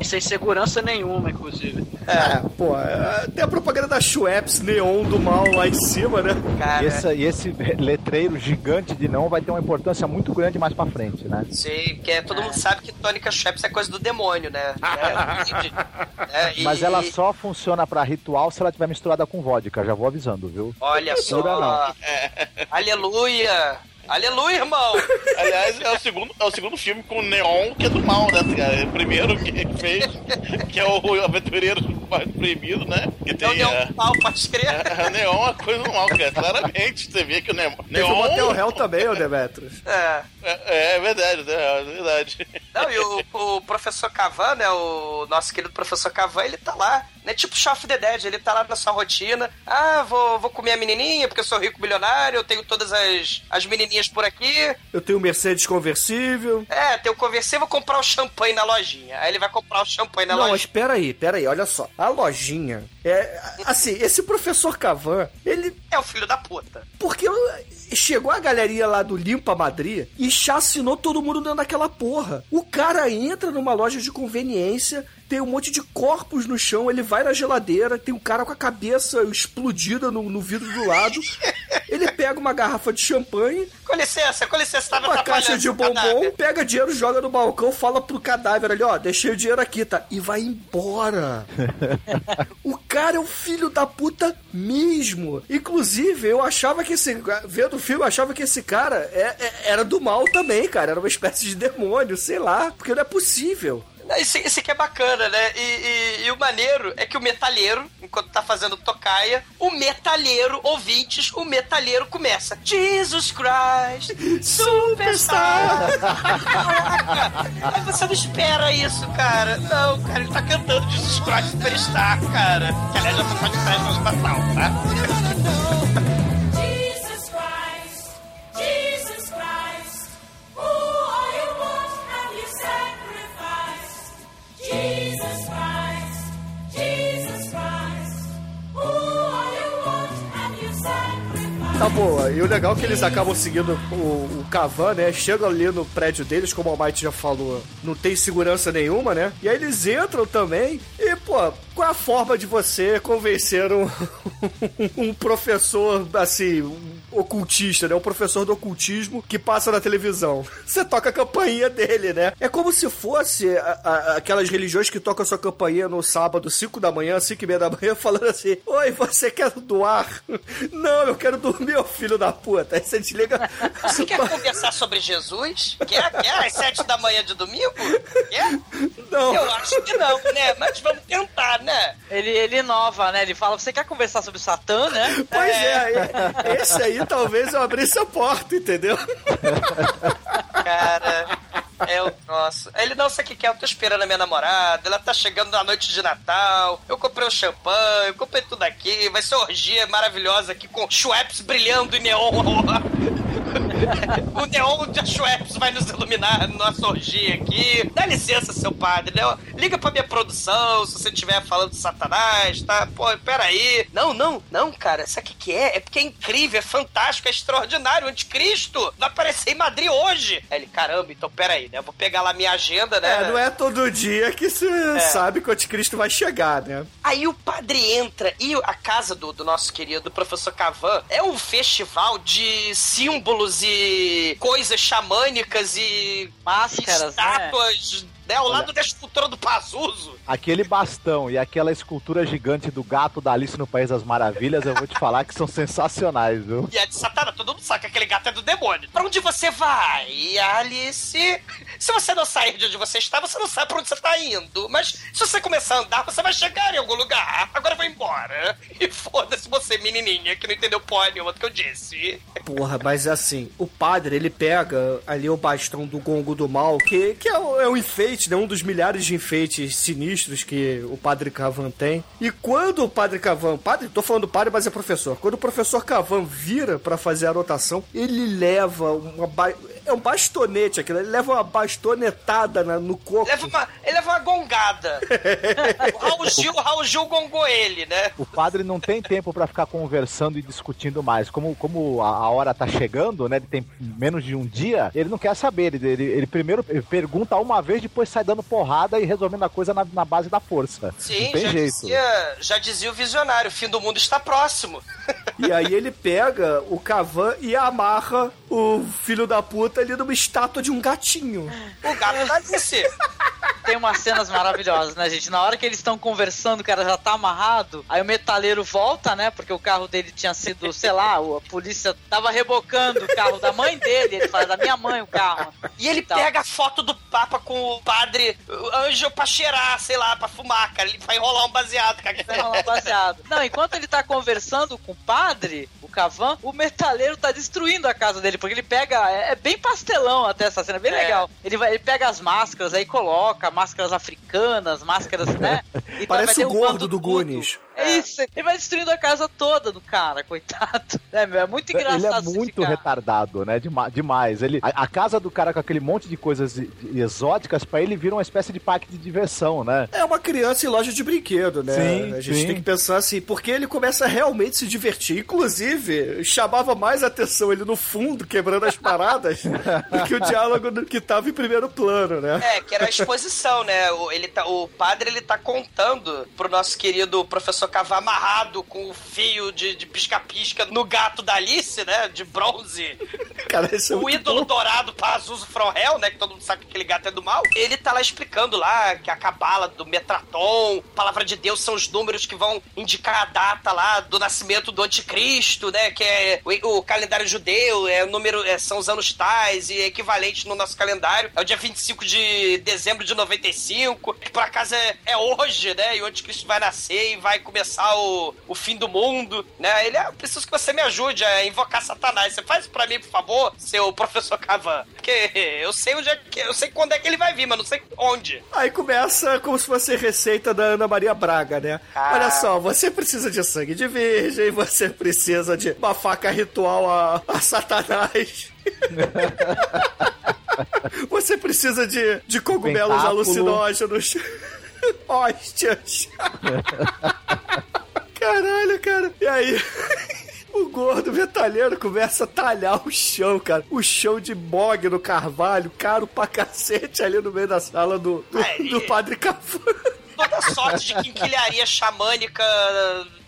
E sem segurança nenhuma, inclusive. É, pô, é, tem a propaganda da Schweppes Neon do mal lá em cima, né? Cara, E esse, e esse letreiro gigante de não vai ter uma importância muito grande mais pra frente, né? Sim, porque todo mundo sabe que tônica Schweppes é coisa do demônio, né? É, é, e- Mas ela só funciona pra ritual se ela tiver misturada com vodka, já vou avisando, viu? Olha só. Não. Aleluia! Aleluia, irmão! Aliás, é o segundo, é o segundo filme com o Neon que é do mal, né, cara? O primeiro que ele fez, que é o Aventureiro mais Proibido, né? Que Não tem deu a, um pau, pode crer. a, a Neon é uma coisa do mal, cara. Claramente, você vê que o Neon. Teve o Neon Motel Hell também, ô Demetrius. É. é, é verdade, né? É verdade. Não, e o, o professor Cavan, né? O nosso querido professor Cavan, ele tá lá, né? Tipo of the Dead, ele tá lá na sua rotina. Ah, vou, vou comer a menininha porque eu sou rico milionário, eu tenho todas as, as menininhas por aqui. Eu tenho um Mercedes conversível. É, tenho conversível, vou comprar o champanhe na lojinha. Aí ele vai comprar o champanhe na Não, mas lojinha. pera aí, pera aí, olha só. A lojinha é. Assim, esse professor Cavan, ele. É o filho da puta. Porque chegou a galerinha lá do Limpa Madrid e chacinou todo mundo dentro daquela porra. O cara entra numa loja de conveniência, tem um monte de corpos no chão, ele vai na geladeira, tem um cara com a cabeça explodida no, no vidro do lado. Ele pega uma garrafa de champanhe, Com licença, com licença, tava uma caixa de bombom, cadáver. pega dinheiro, joga no balcão, fala pro cadáver ali, ó, deixei o dinheiro aqui, tá? E vai embora. o cara é o filho da puta mesmo. Inclusive, eu achava que esse. Vendo o filme, eu achava que esse cara é- é- era do mal também, cara. Era uma espécie de demônio, sei lá. Porque não é possível. Esse, esse aqui é bacana, né? E, e- e o maneiro é que o metalheiro, enquanto tá fazendo tocaia, o metalheiro, ouvintes, o metalheiro começa. Jesus Christ, Superstar! Caraca! Aí você não espera isso, cara. Não, cara, ele tá cantando Jesus Christ Superstar, cara. Que aliás já tá de festa Natal, tá? Jesus Christ, Jesus Tá boa. E o legal é que eles acabam seguindo o, o Cavan, né? Chegam ali no prédio deles, como o Almighty já falou, não tem segurança nenhuma, né? E aí eles entram também. E, pô, qual é a forma de você convencer um, um professor, assim, ocultista, né? Um professor do ocultismo que passa na televisão? Você toca a campainha dele, né? É como se fosse a- a- aquelas religiões que tocam a sua campainha no sábado, 5 da manhã, 5 e meia da manhã, falando assim: Oi, você quer doar? Não, eu quero dormir, ô filho da puta. Aí você desliga. Você quer conversar sobre Jesus? Quer? Quer? Às sete da manhã de domingo? Quer? Não. Eu acho que não, né? Mas vamos tentar, né? Ele, ele inova, né? Ele fala, você quer conversar sobre Satã, né? Pois é, e- esse aí talvez eu abrisse a porta, entendeu? Cara, é o nosso. Ele não sei o que quer, eu tô esperando a minha namorada, ela tá chegando na noite de Natal, eu comprei o champanhe, eu comprei tudo aqui, vai ser orgia maravilhosa aqui com Schweppes brilhando em neon. o neon de Schweppes vai nos iluminar na nossa orgia aqui. Dá licença, seu padre, né? Liga pra minha produção se você estiver falando de Satanás, tá? Pô, peraí. Não, não, não, cara. Sabe o que, é? É porque é incrível, é fantástico, é extraordinário. O anticristo vai aparecer em Madrid hoje. Aí ele, caramba, então peraí, né? Eu vou pegar lá minha agenda, né? É, não é todo dia que você sabe que o anticristo vai chegar, né? Aí o padre entra e a casa do, do nosso querido professor Cavan é um festival de símbolos e coisas xamânicas e Máscaras, e estátuas, né? Ao lado da escultura do Pazuzu. Aquele bastão e aquela escultura gigante do gato da Alice no País das Maravilhas, eu vou te falar que são sensacionais, viu? E é de Satanás, todo mundo sabe que aquele gato é do demônio. Pra onde você vai, Alice? Se você não sair de onde você está, você não sabe pra onde você tá indo. Mas se você começar a andar, você vai chegar em algum lugar. Agora vai embora. E foda-se você, menininha, que não entendeu porra nenhuma do que eu disse. Porra, mas assim, o padre, ele pega ali o bastão do gongo do mal, que, que é, o- é um enfeite, né? Um dos milhares de enfeites sinistros que o padre Cavan tem. E quando o padre Cavan, padre, tô falando padre, mas é professor. Quando o professor Cavan vira pra fazer a anotação, ele leva uma ba- é um bastonete aquilo, ele leva uma bastonetada na- no corpo. Leva uma, ele leva uma gongada. o Raul Gil, o Raul Gil gongou ele, né? O padre não tem tempo pra ficar conversando e discutindo mais. Como, como a, a hora tá chegando, né? Ele tem menos de um dia, ele não quer saber. Ele, ele, ele primeiro pergunta uma vez, depois sai dando porrada e resolvendo a coisa na, na base da força. Sim, não tem já, jeito. Dizia, já dizia o visionário, o fim do mundo está próximo. E aí ele pega o Cavan e amarra o filho da puta ali numa estátua de um gatinho. O gato da Alice. Tem umas cenas maravilhosas, né, gente? Na hora que eles estão conversando, o cara já tá amarrado, aí o metaleiro volta, né? Porque o carro dele tinha sido, sei lá, a polícia tava rebocando o carro da mãe dele, ele fala, da minha mãe o carro. E ele Tá. pega a foto do Papa com o padre o anjo pra cheirar, sei lá, pra fumar, cara. Ele vai enrolar um baseado, cara. Vai rolar um baseado. Não, enquanto ele tá conversando com o padre, o Cavan, o metaleiro tá destruindo a casa dele, porque ele pega. É, é bem pastelão até essa cena, bem É. legal. Ele, vai, ele pega as máscaras, aí coloca máscaras africanas, máscaras, né? Parece o gordo do tudo. Goonies. É isso, ele vai destruindo a casa toda do cara, coitado. É, meu, é muito engraçado. Ele é muito retardado, né? Dema- demais. Ele, a, a casa do cara com aquele monte de coisas exóticas, pra ele vira uma espécie de parque de diversão, né? É uma criança em loja de brinquedo, né? Sim, a gente sim. tem que pensar assim, porque ele começa a realmente se divertir. Inclusive, chamava mais atenção ele no fundo, quebrando as paradas, do que o diálogo que tava em primeiro plano, né? É, que era a exposição, né? O, ele tá, o padre ele tá contando pro nosso querido professor Cavar amarrado com o fio de pisca-pisca no gato da Alice, né? De bronze. Cara, isso é o ídolo bom. dourado Pazuzu From Hell, né? Que todo mundo sabe que aquele gato é do mal. Ele tá lá explicando lá que a cabala do Metraton, palavra de Deus, são os números que vão indicar a data lá do nascimento do anticristo, né? Que é o, o calendário judeu, é o número, é, são os anos tais e é equivalente no nosso calendário. É o dia 25 de dezembro de 95, que por acaso é, é hoje, né? E o anticristo vai nascer e vai começar o, o fim do mundo, né? Ele, ah, preciso que você me ajude a invocar Satanás. Você faz pra mim, por favor, seu professor Cavan. Porque eu sei onde é que, eu sei quando é que ele vai vir, mas não sei onde. Aí começa como se fosse receita da Ana Maria Braga, né? Ah. Olha só, você precisa de sangue de virgem, você precisa de uma faca ritual a, a Satanás. você precisa de, de cogumelos Tentáculo. alucinógenos. Hóstias. Caralho, cara. E aí... O gordo metalheiro começa a talhar o chão, cara. O chão de bog no carvalho, caro pra cacete ali no meio da sala do, do, do padre Cafu. Toda sorte de quinquilharia xamânica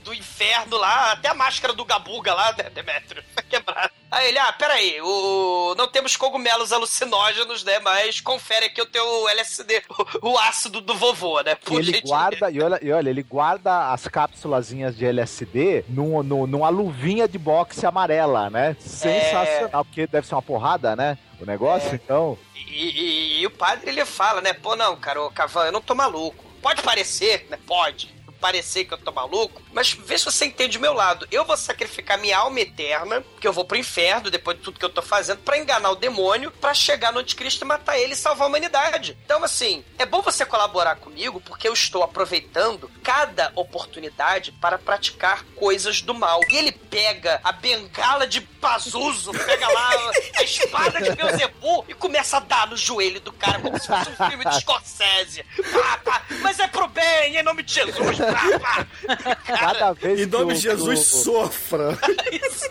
do inferno lá, até a máscara do Gabuga lá, né, Demetrio, tá quebrada. Aí ele, ah, peraí, o... não temos cogumelos alucinógenos, né, mas confere aqui o teu LSD, o, o ácido do vovô, né, por ele gentileza. guarda, e olha, e olha, ele guarda as cápsulazinhas de LSD num, num- numa luvinha de boxe amarela, né? Sensacional, porque deve ser uma porrada, né? O negócio, então. E, e- e o padre ele fala, né? Pô, não, cara, ô Cavan, eu não tô maluco. Pode parecer, né? Pode. Parecer que eu tô maluco, mas vê se você entende o meu lado. Eu vou sacrificar minha alma eterna, que eu vou pro inferno depois de tudo que eu tô fazendo, pra enganar o demônio, pra chegar no anticristo e matar ele e salvar a humanidade. Então, assim, é bom você colaborar comigo, porque eu estou aproveitando cada oportunidade para praticar coisas do mal. E ele pega a bengala de Pazuzu pega lá a espada de Beuzebu e começa a dar no joelho do cara como se fosse um filme de Scorsese. Pá, pá, mas é pro bem, em nome de Jesus. Pá, pá. Cada vez Em que nome o- de Jesus, o- sofra.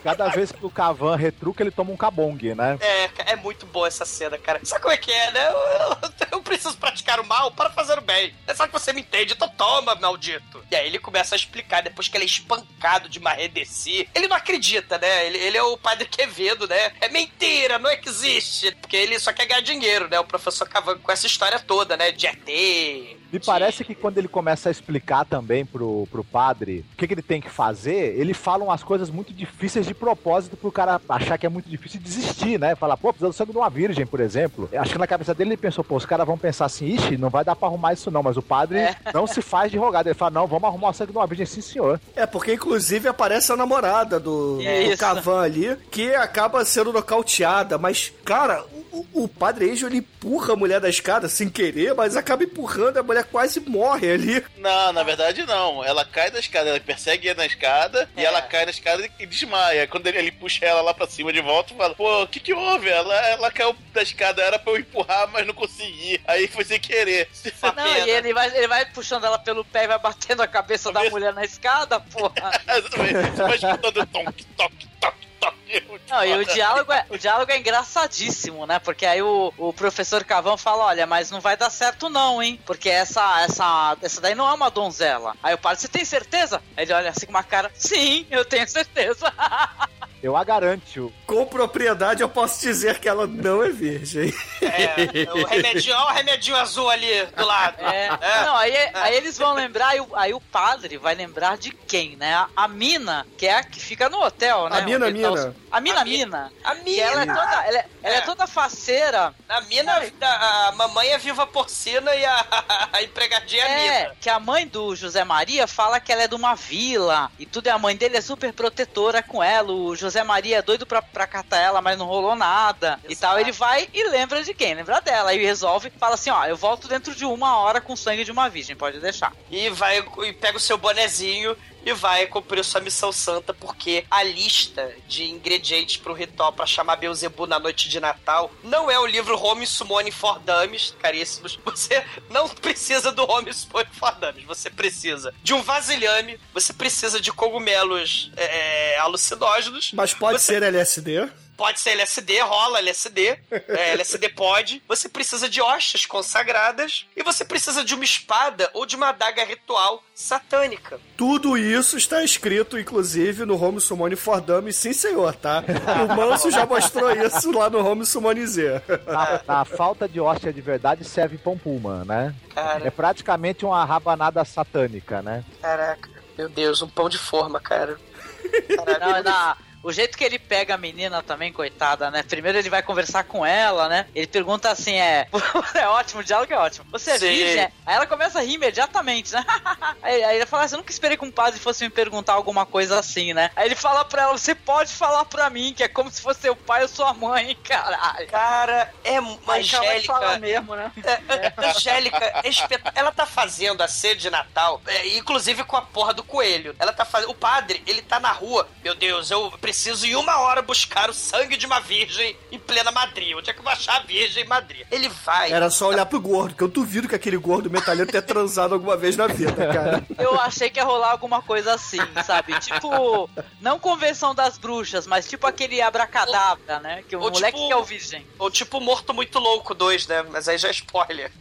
Cada vez que o Cavan retruca, ele toma um cabong, né? É, é muito boa essa cena, cara. Sabe como é que é, né? Eu, eu- eu preciso praticar o mal para fazer o bem. É só que você me entende, então toma, maldito. E aí ele começa a explicar, depois que ele é espancado de marredeci. Ele não acredita, né? Ele, ele é o padre Quevedo, né? É mentira, não existe. Porque ele só quer ganhar dinheiro, né? O professor Cavan com essa história toda, né? De ET. Me parece que quando ele começa a explicar também pro, pro padre o que, que ele tem que fazer, ele fala umas coisas muito difíceis de propósito pro cara achar que é muito difícil e desistir, né? Falar, pô, precisa do sangue de uma virgem, por exemplo. Acho que na cabeça dele ele pensou, pô, os caras vão pensar assim, ixi, não vai dar pra arrumar isso não, mas o padre É. não se faz de rogado. Ele fala, não, vamos arrumar o sangue de uma virgem, sim senhor. É, porque inclusive aparece a namorada do, do. Cavan ali, que acaba sendo nocauteada, mas, cara, o, o padre Angel ele empurra a mulher da escada sem querer, mas acaba empurrando, a mulher quase morre ali. Não, na verdade não. Ela cai da escada, ela persegue ele na escada e É. ela cai na escada e desmaia. Quando ele, ele puxa ela lá pra cima de volta, fala: Pô, o que que houve? Ela, ela caiu da escada, era pra eu empurrar, mas não consegui. Aí foi sem querer. Não, pena. e ele vai, ele vai puxando ela pelo pé e vai batendo a cabeça da Cabeça. mulher na escada, porra. Exatamente. Você vai escutando toque, toque, toque, toque. Não, e o diálogo, é, o diálogo é engraçadíssimo, né? Porque aí o, o professor Cavão fala: olha, mas não vai dar certo, não, hein? Porque essa, essa, essa daí não é uma donzela. Aí o padre, você tem certeza? Aí ele olha assim com uma cara: sim, eu tenho certeza. Eu a garanto. Com propriedade, eu posso dizer que ela não é virgem. É, o remedinho, olha o remedinho azul ali do lado. É, Não, aí, aí eles vão lembrar, aí o, aí o padre vai lembrar de quem, né? A, a Mina, que é a que fica no hotel, né? A Mina, Onde tá os- Mina. A Mina, A Mi- Mina. A Que ela é mina. toda, ela é, ela é É. toda faceira. A mina, a, a mamãe é viva porcina e a, a empregadinha é, É, mina. que a mãe do José Maria fala que ela é de uma vila e tudo, e a mãe dele é super protetora com ela. O José Maria é doido pra, pra catar ela, mas não rolou nada e Exato. tal. Ele vai e lembra de quem? Lembra dela. Aí resolve, fala assim: ó, eu volto dentro de uma hora com sangue de uma virgem, pode deixar. E vai e pega o seu bonezinho e vai cumprir sua missão santa, porque a lista de ingredientes pro ritual pra chamar Beuzebu na noite de Natal não é o livro Home Summoning for Dummies, caríssimos. Você não precisa do Home Summoning for Dummies, você precisa de um vasilhame, você precisa de cogumelos é, alucinógenos, Mas pode Você- ser LSD. Pode ser LSD, rola LSD. É, LSD pode. Você precisa de hostes consagradas. E você precisa de uma espada ou de uma adaga ritual satânica. Tudo isso está escrito, inclusive, no Home Summon for Dummies, sim senhor, tá? O Manso já mostrou isso lá no Home Summon Z. Na, na falta de hóstia de verdade serve pão puma, né? Cara, É praticamente uma rabanada satânica, né? caraca. Meu Deus, um pão de forma, cara. Não, na- o jeito que ele pega a menina também, coitada, né? Primeiro ele vai conversar com ela, né? Ele pergunta assim: é. é ótimo, o diálogo é ótimo. Você é virgem? Aí ela começa a rir imediatamente, né? aí, aí ele fala assim: eu nunca esperei que um padre fosse me perguntar alguma coisa assim, né? Aí ele fala pra ela: você pode falar pra mim, que é como se fosse seu pai ou sua mãe, caralho. Cara, é Angélica. mesmo, né? É, é, Angélica, ela tá fazendo a ceia de Natal, é, inclusive com a porra do coelho. Ela tá fazendo. O padre, ele tá na rua. Meu Deus, eu preciso em uma hora buscar o sangue de uma virgem em plena Madrid. Onde é que eu vou achar a virgem em Madrid? Ele vai. Era só olhar pro gordo, que eu duvido que aquele gordo metalheiro tenha transado alguma vez na vida, cara. Eu achei que ia rolar alguma coisa assim, sabe? Tipo, não convenção das bruxas, mas tipo aquele abracadabra, né? Que o Ou moleque tipo- que é o virgem. Ou tipo Morto Muito Louco 2, né? Mas aí já é spoiler.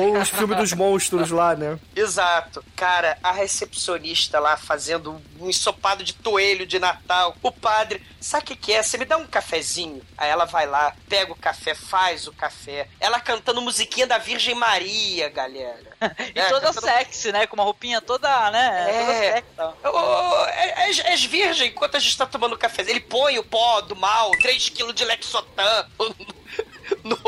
Ou os filmes dos monstros lá, né? Exato. Cara, a recepcionista lá fazendo um ensopado de toelho de Natal. O padre, sabe o que, que é? Você me dá um cafezinho? Aí ela vai lá, pega o café, faz o café. Ela cantando musiquinha da Virgem Maria, galera. E É, toda cantando- sexy, né? Com uma roupinha toda, né? É. Toda sexy. É- És és virgem enquanto a gente tá tomando café. Ele põe o pó do mal, 3kg de Lexotan no,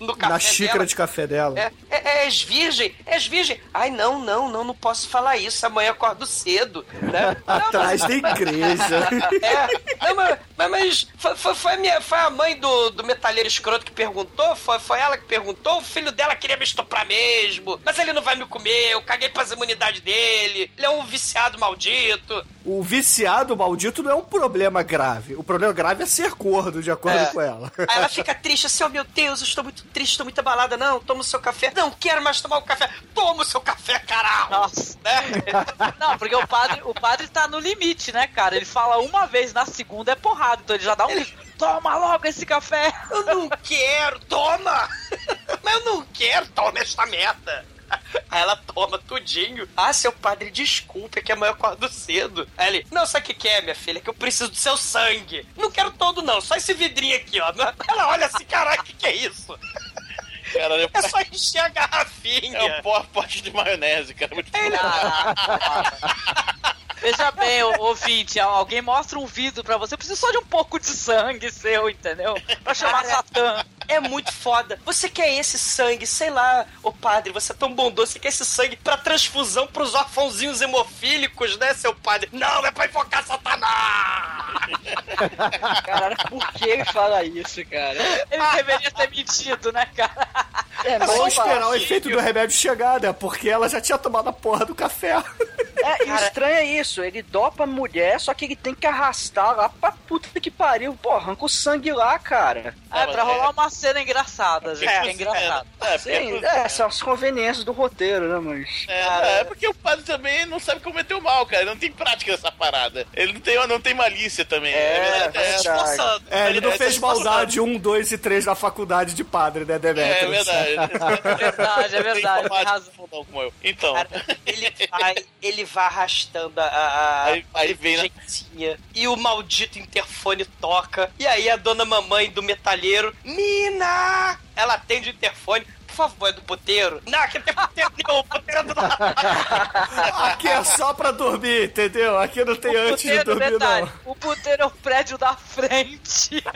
no café Na xícara dela. de café dela. É, é, é, és virgem? És virgem? Ai, não, não, não, não posso falar isso. Amanhã acordo cedo, né? Não, Atrás da igreja. É, não, mas, mas, mas foi, foi, minha, foi a mãe do, do metalheiro escroto que perguntou? Foi, foi ela que perguntou? O filho dela queria me estuprar mesmo, mas ele não vai me comer, eu caguei pras imunidades dele, ele é um viciado maldito. O viciado maldito não é um problema grave. O problema grave é ser gordo, de acordo É. com ela. Aí ela fica triste assim, oh meu Deus, eu estou muito triste, estou muito abalada. Não, toma o seu café. Não quero mais tomar o café. Toma o seu café, caralho. Nossa. Né? Não, porque o padre, o padre tá no limite, né, cara? Ele fala uma vez, na segunda é porrada. Então ele já dá um grito. Toma logo esse café! Eu não quero, toma! Mas eu não quero, toma esta merda! Aí ela toma tudinho. Ah, seu padre, desculpa, é que amanhã eu acordo cedo. Aí ele, não, sabe o que, que é, minha filha? Que eu preciso do seu sangue. Não quero todo, não, só esse vidrinho aqui, ó. Ela olha assim, caraca, o que, que é isso? Caralho, É só encher a garrafinha. é um pó- pote de maionese, cara. Muito Veja bem, ouvinte, alguém mostra um vidro pra você, precisa só de um pouco de sangue seu, entendeu? Pra chamar Satã. É muito foda. Você quer esse sangue, sei lá, ô padre, você é tão bondoso, você quer esse sangue pra transfusão pros órfãozinhos hemofílicos, né, seu padre? Não, é pra invocar Satanás! Cara, por que ele fala isso, cara? Ele deveria ter mentido, né, cara? É, É só esperar o efeito do remédio chegar, né? Porque ela já tinha tomado a porra do café. É, e o estranho é isso, ele dopa a mulher, só que ele tem que arrastar lá pra puta que pariu. Pô, arranca o sangue lá, cara. É, pra rolar uma cena engraçada, gente. É, é engraçado. É, Sim, é, são as conveniências do roteiro, né, mas... é, é porque o padre também não sabe cometer o mal, cara. Ele não tem prática nessa parada. Ele não tem, não tem malícia também. É, verdade, é Esforçando. É, ele não É, fez maldade 1, 2 e 3 na faculdade de padre, né, É Demetrius? verdade. É verdade, é verdade, tem razão. Não, como eu. Então, Cara, ele vai, ele vai arrastando a, a, Aí- aí vem, né? gentinha, e o maldito interfone toca. E aí a dona mamãe do metalheiro, Mina! Ela atende o interfone. Por favor, é do puteiro? Não, aqui não tem puteiro nenhum, o puteiro é do lado. Aqui é só pra dormir, entendeu? Aqui não tem O antes de puteiro, dormir, detalhe, não. o puteiro é o prédio da frente.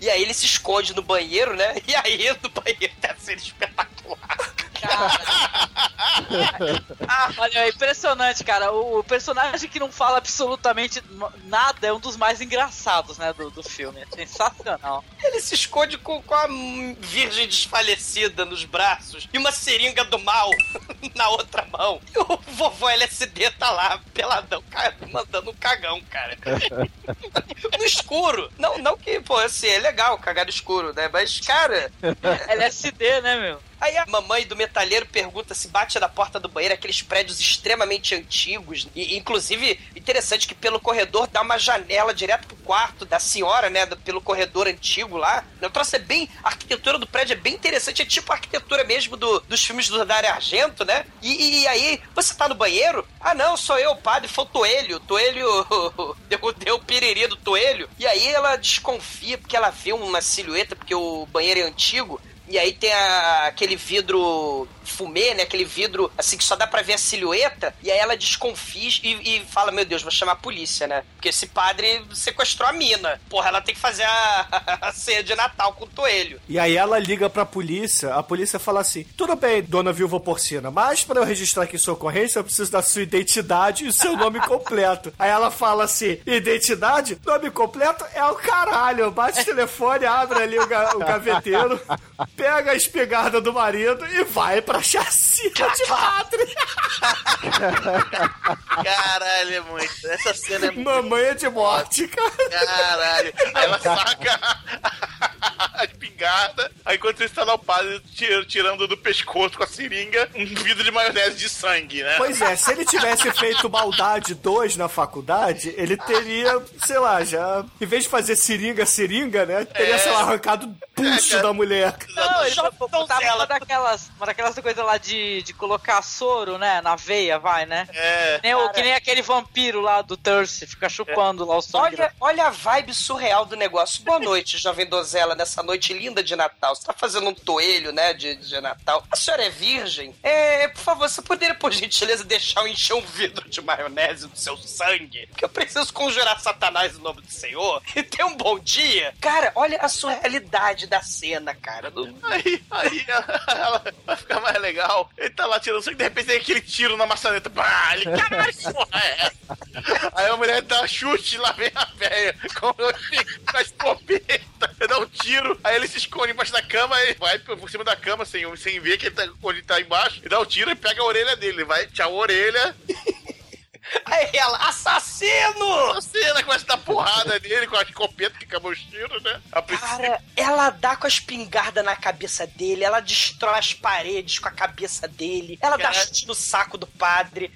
E aí ele se esconde no banheiro, né? E aí no banheiro tá sendo espetacular. Ah, olha, é impressionante, cara. O, o personagem que não fala absolutamente nada é um dos mais engraçados, né, do, do filme. É sensacional. Ele se esconde com, com a virgem desfalecida nos braços e uma seringa do mal na outra mão. E o vovô LSD tá lá, peladão, mandando um cagão, cara. no escuro. Não, não que, pô, assim, é legal cagar no escuro, né? Mas, cara, LSD, né, meu? Aí a mamãe do metalheiro pergunta se bate na porta do banheiro aqueles prédios extremamente antigos. E, inclusive, interessante que pelo corredor dá uma janela direto pro quarto da senhora, né? Pelo corredor antigo lá. O troço é bem. A arquitetura do prédio é bem interessante. É tipo a arquitetura mesmo do- dos filmes do Dario Argento, né? E, e aí, você tá no banheiro? Ah, não, sou eu, padre. Foi o Toelho. Toelho deu, deu piriri do Toelho. E aí ela desconfia porque ela vê uma silhueta, porque o banheiro é antigo. E aí tem a- aquele vidro fumê, né? Aquele vidro assim que só dá pra ver a silhueta. E aí ela desconfia e, e fala: Meu Deus, vou chamar a polícia, né? Porque esse padre sequestrou a mina. Porra, ela tem que fazer a, a ceia de Natal com o toelho. E aí ela liga pra polícia, a polícia fala assim: tudo bem, dona viúva porcina, mas pra eu registrar aqui sua ocorrência, eu preciso da sua identidade e o seu nome completo. Aí ela fala assim: identidade? Nome completo é o caralho. Bate o telefone, abre ali o, ga- o gaveteiro, pega a espingarda do marido e vai pra chacina de padre. Caralho, é muito. Essa cena é muito. Mamãe é de morte, cara. Caralho. Aí ela saca a espingarda. Aí enquanto isso tá lá o padre tira- tirando do pescoço com a seringa um vidro de maionese de sangue, né? Pois é, se ele tivesse feito maldade 2 na faculdade, ele teria, sei lá, já. Em vez de fazer seringa, seringa, né? Teria, É. sei lá, arrancado o pulso da mulher. Não, ele Só botava donzela. uma daquelas, uma daquelas coisas lá de, de colocar soro, né? Na veia, vai, né? É. Nem que nem aquele vampiro lá do Thirst, fica chupando lá o sangue. Olha, olha a vibe surreal do negócio. Boa noite, jovem donzela, nessa noite linda de Natal. Você tá fazendo um toelho, né, de, de Natal. A senhora é virgem? É, por favor, você poderia, por gentileza, deixar eu encher um vidro de maionese do seu sangue? Porque eu preciso conjurar Satanás no nome do Senhor e ter um bom dia. Cara, olha a surrealidade da cena, cara. Não- Aí, aí ela vai ficar mais legal. Ele tá lá tirando sangue, de repente tem aquele tiro na maçaneta. Bah, ele, caralho, porra é essa? Aí a mulher dá um chute, lá vem a velha com, com a escopeta, dá um tiro, aí ele se esconde embaixo da cama, aí vai por cima da cama sem, sem ver que ele tá, onde tá embaixo, e dá um tiro e pega a orelha dele. Ele vai, tchau, orelha. Aí ela, assassino! A cena começa a dar porrada nele com a escopeta que acabou os tiros, né? A. Cara, ela dá com a espingarda na cabeça dele, ela destrói as paredes com a cabeça dele, ela dá Cara. chute no saco do padre,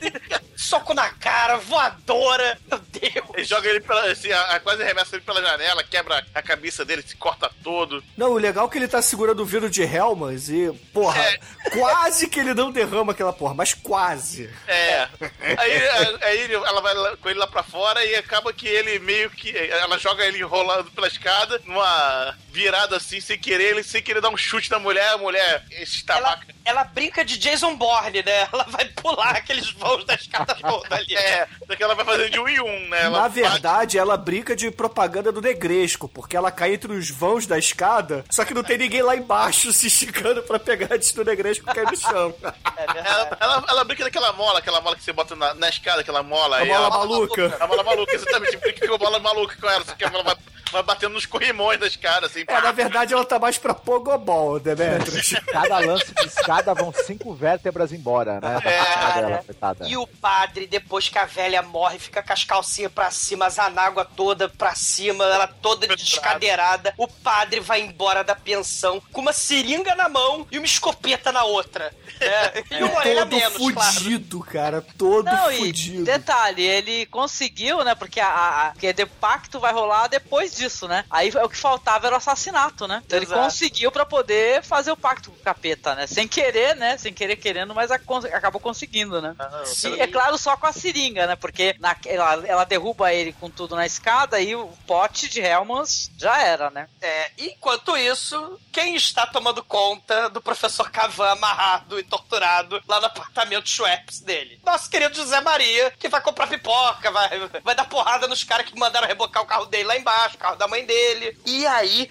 soco na cara, voadora, meu Deus. Ele joga ele pela, assim, a, a- quase arremessa ele pela janela, quebra a cabeça dele, se corta todo. Não, o legal é que ele tá segurando o vidro de Helmas e, porra, É. quase que ele não derrama aquela porra, mas quase. É. Aí, aí ele- ela vai lá- com ele lá pra fora e acaba que ele meio que. Ela joga ele rolando pela escada, numa virada assim, sem querer, ele sem querer dar um chute na mulher, a mulher Ela, estabaca. ela brinca de Jason Bourne, né? Ela vai pular aqueles voos da escada toda ali. É, só que ela vai fazendo de um em um, né? Ela Na bate- verdade, ela brinca de propaganda do Negresco, porque ela cai entre os vãos da escada, só que não tem ninguém lá embaixo se esticando pra pegar antes do Negresco cair no chão. Ela, ela, ela brinca daquela mola, aquela mola que você bota na, na escada, aquela mola A mola ela- maluca. A mola maluca, exatamente. Brinca com a mola maluca com ela, só que ela vai, vai batendo nos corrimões da escada, assim. É, na verdade, ela tá mais pra Pogobol, Demetrius. Cada lance de escada vão cinco vértebras embora, né? É, cara e o padre, depois que a velha morre, fica com as calcinhas pra cima, as anágua toda pra cima, ela toda descadeirada. O padre vai embora da pensão com uma seringa na mão e uma escopeta na outra. É, e uma orelha menos, claro. fudido, cara. Todo Não, e fudido. detalhe, ele conseguiu, né? Porque a, a, que o pacto vai rolar depois disso, né? Aí o que faltava era o assassinato, né? Então ele conseguiu pra poder fazer o pacto com o capeta, né? Sem querer, né? Sem querer querendo, mas acabou conseguindo, né? Sim, E é claro, só com a seringa, né? Porque na- ela, ela derruba ele com tudo na escada e o pote de Helmans já era, né? É, enquanto isso, quem está tomando conta do professor Cavan amarrado e torturado lá no apartamento Schweppes dele? Nosso querido José Maria, que vai comprar pipoca, vai, vai dar porrada nos caras que mandaram rebocar o carro dele lá embaixo, o carro da mãe dele. E aí,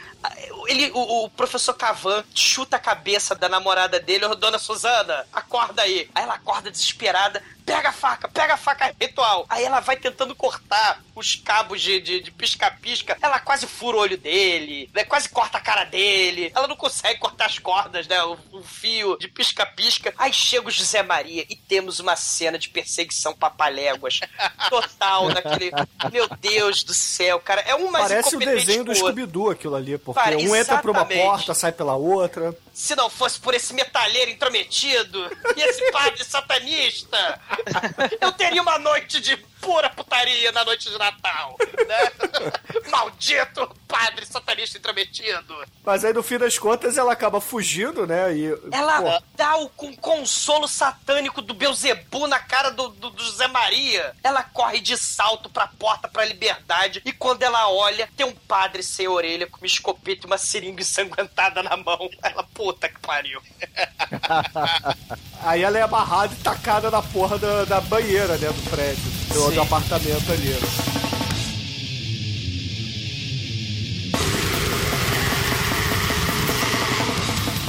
ele, o, o professor Cavan chuta a cabeça da namorada dele, ô dona Suzana, acorda aí. Aí ela acorda desesperada, pega a faca, pega a faca ritual. Aí ela vai tentando cortar os cabos de, pisca-pisca. Ela quase fura o olho dele, né? quase corta a cara dele. Ela não consegue cortar as cordas, né? O, o fio de pisca-pisca. Aí chega o José Maria e temos uma cena de perseguição papaléguas. Total, daquele. Meu Deus do céu, cara. É um mais Parece o desenho do. Scooby-Doo aquilo ali, porque Pare- um entra por uma porta, sai pela outra. Se não fosse por esse metalheiro intrometido e esse padre satanista, eu teria uma noite de pura putaria na noite de Natal, né? Maldito padre satanista intrometido. Mas aí no fim das contas ela acaba fugindo, né? E, Ela pô, dá o com consolo satânico do Beuzebu na cara do, do, do José Maria. Ela corre de salto pra porta pra liberdade e quando ela olha, tem um padre sem orelha com uma escopeta e uma seringa ensanguentada na mão. Ela, puta que pariu. aí ela é amarrada e tacada na porra da, da banheira, né? Do prédio, do, Do apartamento ali.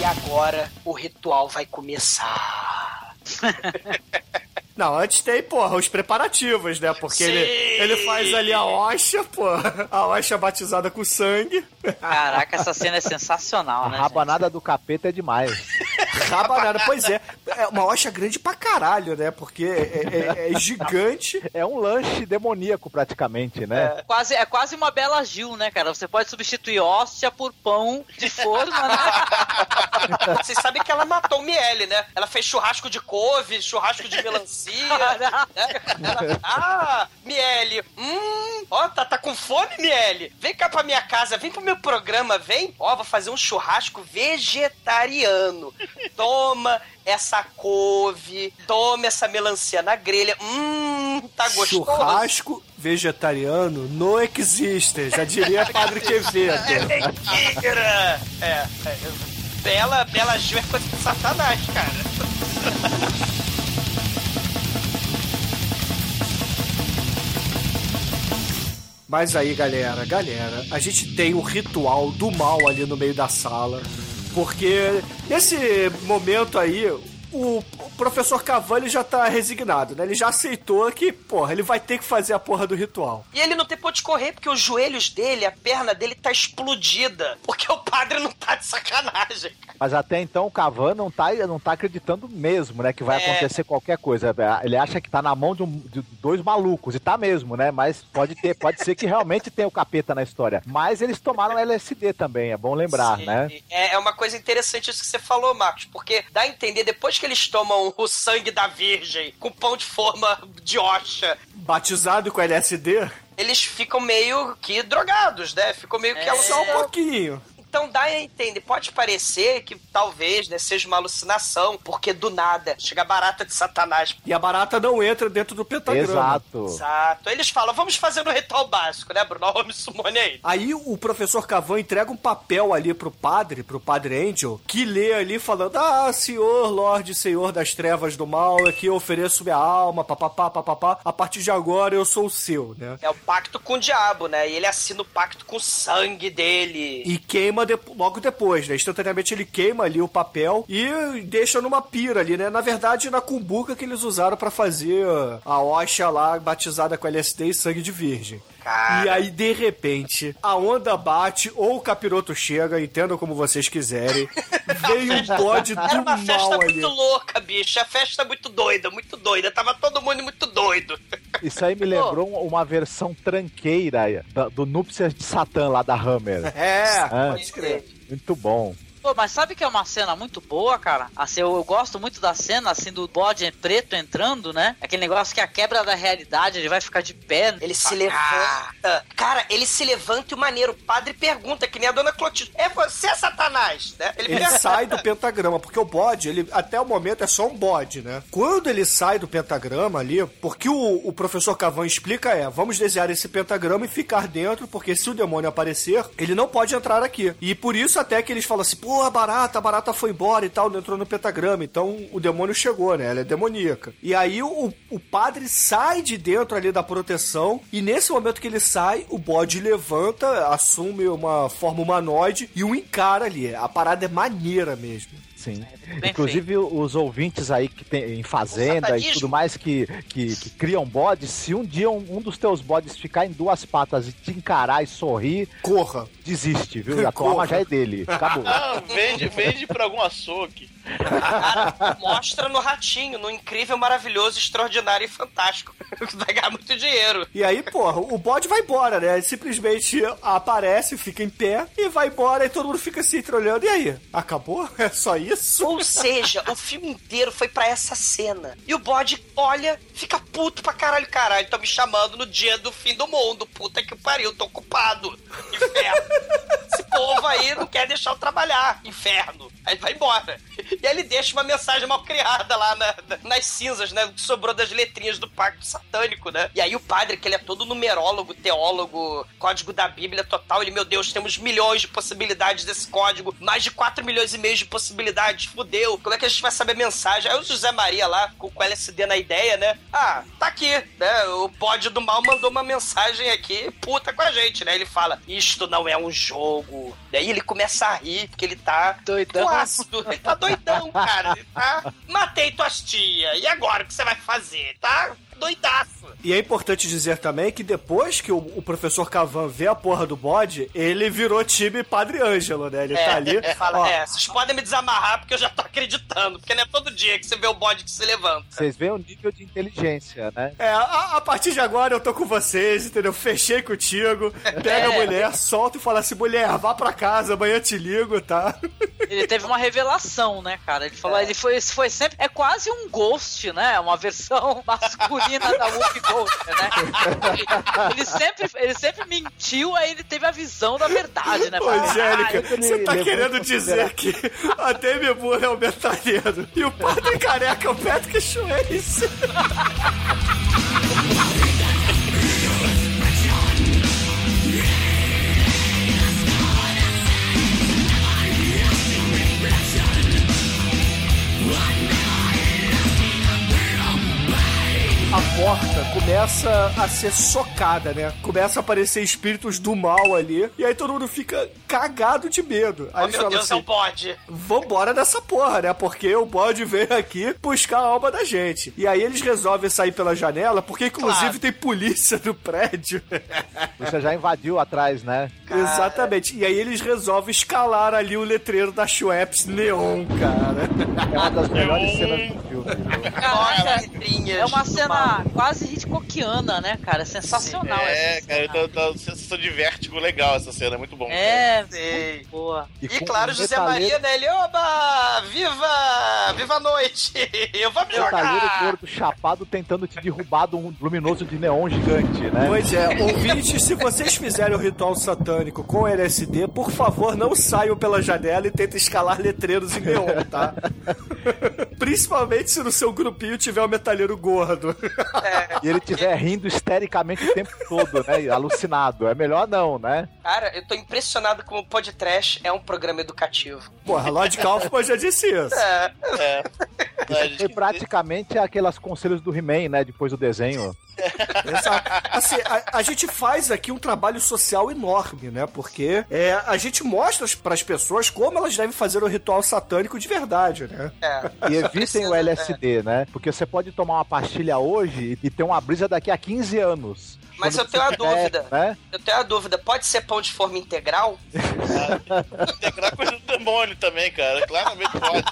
E agora o ritual vai começar. Não, antes tem, porra, os preparativos, né? Porque Sim. ele, ele faz ali a hoxa, porra. A hoxa batizada com sangue. Caraca, essa cena é sensacional, A né? rabanada do capeta é demais. Rabanada, pois é. É uma hoxa grande pra caralho, né? Porque é, é- é gigante. É um lanche demoníaco praticamente, né? gente? Quase, é quase uma bela Gil, né, cara? Você pode substituir hóstia por pão de forma, né? Vocês sabem que ela matou o Miele, né? Ela fez churrasco de couve, churrasco de melancia. Né? Ela- ah, Miele. Hum, ó, tá, tá com fome, Miele? Vem cá pra minha casa, vem pro meu programa, vem. Ó, vou fazer um churrasco vegetariano. Toma essa couve, toma essa melancia na grelha. Hum, tá gostoso. Churrasco vegetariano não existe, já diria Padre Quevedo. É! É, é. Bela, Bela Gil é coisa de satanás, cara. Mas aí, galera, galera, a gente tem o ritual do mal ali no meio da sala. Porque nesse momento aí, o professor Cavalli já tá resignado, né? Ele já aceitou que, porra, ele vai ter que fazer a porra do ritual. E ele não tem ponto de correr, porque os joelhos dele, a perna dele tá explodida. Porque o padre não tá de sacanagem. Mas até então o Cavan não tá, não tá acreditando mesmo, né? Que vai É. acontecer qualquer coisa. Ele acha que tá na mão de, um- de dois malucos, e tá mesmo, né? Mas pode ter, pode ser que realmente tenha o capeta na história. Mas eles tomaram LSD também, é bom lembrar, Sim, né? É, é uma coisa interessante isso que você falou, Marcos, porque dá a entender, depois que eles tomam o sangue da virgem com pão de forma de oxa, Batizado com LSD, eles ficam meio que drogados, né? Ficam meio que só um pouquinho. Então dá a entender, pode parecer que talvez né, seja uma alucinação, porque do nada chega barata de satanás. E a barata não entra dentro do pentagrama. Exato. Exato. Aí Eles falam, vamos fazer no ritual básico, né, Bruno? Homem sumone aí. Aí o professor Cavan entrega um papel ali pro padre, pro padre Angel, que lê ali falando: Ah, senhor, Lorde, senhor das trevas do mal, aqui eu ofereço minha alma, papapá, papapá. A partir de agora eu sou o seu, né? É o pacto com o diabo, né? E ele assina o pacto com o sangue dele. E queima de- logo depois, né? Instantaneamente ele queima ali o papel e deixa numa pira ali, né? Na verdade, na cumbuca que eles usaram pra fazer a Osha lá batizada com LSD e sangue de virgem. Cara. E aí, de repente, a onda bate ou o capiroto chega, entendam como vocês quiserem. Veio o bode do Era uma festa mal ali. muito louca, bicho. A festa muito doida, muito doida. Tava todo mundo muito doido. Isso aí me lembrou um- uma versão tranqueira da- do Núpcias de Satã lá da Hammer. É, Ah. pode crer. Muito bom. Pô, mas sabe que é uma cena muito boa, cara? Assim, eu, eu gosto muito da cena, assim, do bode preto entrando, né? Aquele negócio que é a quebra da realidade, ele vai ficar de pé. Ele se levanta. Cara, ele se levanta e o maneiro. O padre pergunta, que nem a dona Clotilde. É você, Satanás? Né? Ele pergunta. sai do pentagrama, porque o bode, ele até o momento é só um bode, né? Quando ele sai do pentagrama ali, porque o, o professor Cavan explica é, vamos desenhar esse pentagrama e ficar dentro, porque se o demônio aparecer, ele não pode entrar aqui. E por isso até que eles falam assim, pô, a barata, a barata foi embora e tal, não entrou no pentagrama, então o demônio chegou, né? Ela é demoníaca. E aí o, o padre sai de dentro ali da proteção, e nesse momento que ele sai, o bode levanta, assume uma forma humanoide e o encara ali. A parada é maneira mesmo. Sim. Bem Inclusive, os ouvintes aí que tem em fazenda e tudo mais que, que, que criam bodes, se um dia um, um dos teus bodes ficar em duas patas e te encarar e sorrir, Corra. desiste, viu? A Corra. já é dele. Acabou. Ah, vende, vende pra algum açougue. Cara, mostra no ratinho, no incrível, maravilhoso, extraordinário e fantástico. Vai ganhar muito dinheiro. E aí, porra, o bode vai embora, né? Ele simplesmente aparece, fica em pé e vai embora e todo mundo fica se olhando. E aí? Acabou? É só isso? Ou seja, o filme inteiro foi pra essa cena. E o bode olha, fica puto pra caralho. Caralho, tão me chamando no dia do fim do mundo. Puta que pariu, tô ocupado. Inferno. Esse povo aí não quer deixar eu trabalhar. Inferno. Aí vai embora. E aí ele deixa uma mensagem mal criada lá na- na- nas cinzas, né? O que sobrou das letrinhas do pacto satânico, né? E aí o padre, que ele é todo numerólogo, teólogo, código da Bíblia total, ele, meu Deus, temos milhões de possibilidades desse código, mais de 4 milhões e meio de possibilidades, fudeu. Como é que a gente vai saber a mensagem? Aí o José Maria lá, com o LSD na ideia, né? Ah, tá aqui, né? O bode do mal mandou uma mensagem aqui, puta com a gente, né? Ele fala, isto não é um jogo. Daí ele começa a rir, porque ele tá Doidão. ácido. Ele tá doidão, cara. Ele tá... Matei tuas tia. E agora o que você vai fazer? Tá doidaço. E é importante dizer também que depois que o, o professor Cavan vê a porra do bode, ele virou time Padre Ângelo, né? Ele tá ali. Fala, ó, é, vocês podem me desamarrar porque eu já tô acreditando. Porque não é todo dia que você vê o bode que se levanta. Vocês veem o nível de inteligência, né? É, a, a partir de agora eu tô com vocês, entendeu? Fechei contigo, pega É. a mulher, solta e fala assim: mulher, vá pra casa, amanhã te ligo, tá? Ele teve uma revelação, né, cara? Ele falou, ele foi, foi sempre. É quase um ghost, né? Uma versão masculina da Whoopi Goldberg, né? Ele, ele sempre, ele sempre mentiu, aí ele teve a visão da verdade, né? Ô, Falou, Angélica, você tá querendo dizer que a Demi Moore é o metalheiro e o Padre Careca é o Patrick Swayze? morta começa a ser socada, né? Começa a aparecer espíritos do mal ali. E aí todo mundo fica cagado de medo. Aí Oh, eles meu falam Deus, assim, é um bode. vambora dessa porra, né? Porque o bode veio aqui buscar a alma da gente. E aí eles resolvem sair pela janela, porque inclusive Claro. tem polícia no prédio. Você já invadiu atrás, né? Exatamente. E aí eles resolvem escalar ali o letreiro da Schweppes Neon, cara. É uma das melhores cenas letrinhas é uma cena quase Hitchcockiana, né, cara? Sensacional É, essa cara, cena. tá, tá uma sensação de vértigo legal essa cena, é muito bom. É, Sei. boa. E, com claro, um José Maria, né? Ele, oba! Viva! Viva a noite! Eu vou me jogar! gordo chapado tentando te derrubar de um luminoso de neon gigante, né? Pois é, ouvintes, se vocês fizerem o ritual satânico com LSD, por favor, não saiam pela janela e tentem escalar letreiros em neon, tá? Principalmente se no seu grupinho tiver um metalheiro gordo. E ele estiver rindo histericamente o tempo todo, né? Alucinado. É melhor não, né? Cara, eu tô impressionado como o Podtrash é um programa educativo. Porra, Lord Kaufman já disse isso. É. É. Foi praticamente aquelas conselhos do He-Man, né? Depois do desenho. Exato. Assim, a, a gente faz aqui um trabalho social enorme, né? Porque é, a gente mostra para as pessoas como elas devem fazer o ritual satânico de verdade, né? É. E evitem o LSD, né? Porque você pode tomar uma pastilha hoje e ter uma brisa daqui a 15 anos. Mas eu tenho você uma tiver, dúvida. Né? Eu tenho uma dúvida. Pode ser pão de forma integral? Integrar coisa do demônio também, cara. Claramente pode.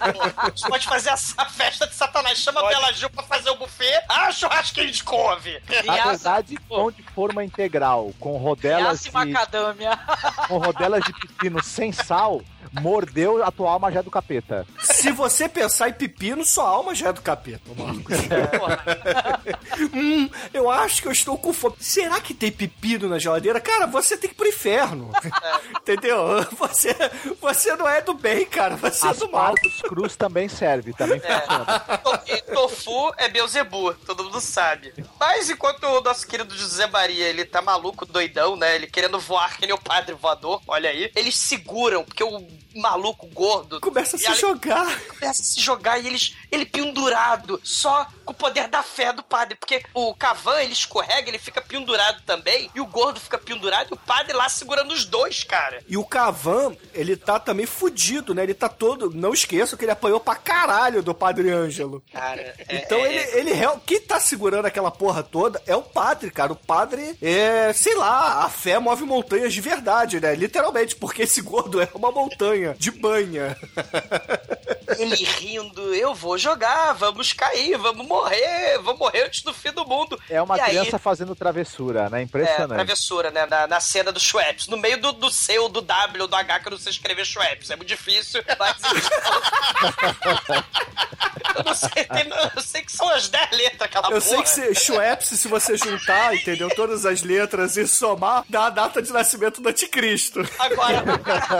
A gente pode fazer essa festa de Satanás. Chama a Pode. Bela Gil pra fazer o buffet. Ah, churrasquinho de couve! Na verdade, pão de forma integral, com rodelas de, macadâmia. com rodelas de pepino sem sal, mordeu a tua alma já é do capeta. Se você pensar em pepino, sua alma já é do capeta, Marcos. hum, eu acho que eu estou com fome. Será que tem pepino na geladeira? Cara, você tem que ir pro inferno. Entendeu? Você, você não é do bem, cara. Você é do mal. Crus também serve, também. To- E tofu é Beuzebu, todo mundo sabe. Mas enquanto o nosso querido José Maria, ele tá maluco, doidão, né? Ele querendo voar que nem o padre voador, olha aí. Eles seguram, porque o maluco gordo... Começa a se jogar. começa a se jogar e eles, ele pendurado, só com o poder da fé do padre. Porque o Cavan, ele escorrega, ele fica pendurado também, e o gordo fica pendurado, e o padre lá segurando os dois, cara. E o Cavan, ele tá também fudido, né? Ele tá todo. Não esqueça que ele apanhou pra caralho do Padre Ângelo. Cara, é- Então é- ele, ele real- quem tá segurando aquela porra toda é o padre, cara. O padre é, sei lá, a fé move montanhas de verdade, né? Literalmente, porque esse gordo é uma montanha de banha. ele rindo, eu vou jogar, vamos cair, vamos morrer, vamos morrer antes do fim do mundo. É uma E aí- criança fazendo travessura, né? É, Impressionante. travessura, né? Na, na cena do Schweppes. No meio do, do C, ou do W, ou do H, que eu não sei escrever Schweppes. É muito difícil, mas... eu sei, tem- eu sei que são as 10 letras aquela Eu porra. sei que se, Schweppes, se você juntar, entendeu? Todas as letras e somar, dá a data de nascimento do anticristo. Agora,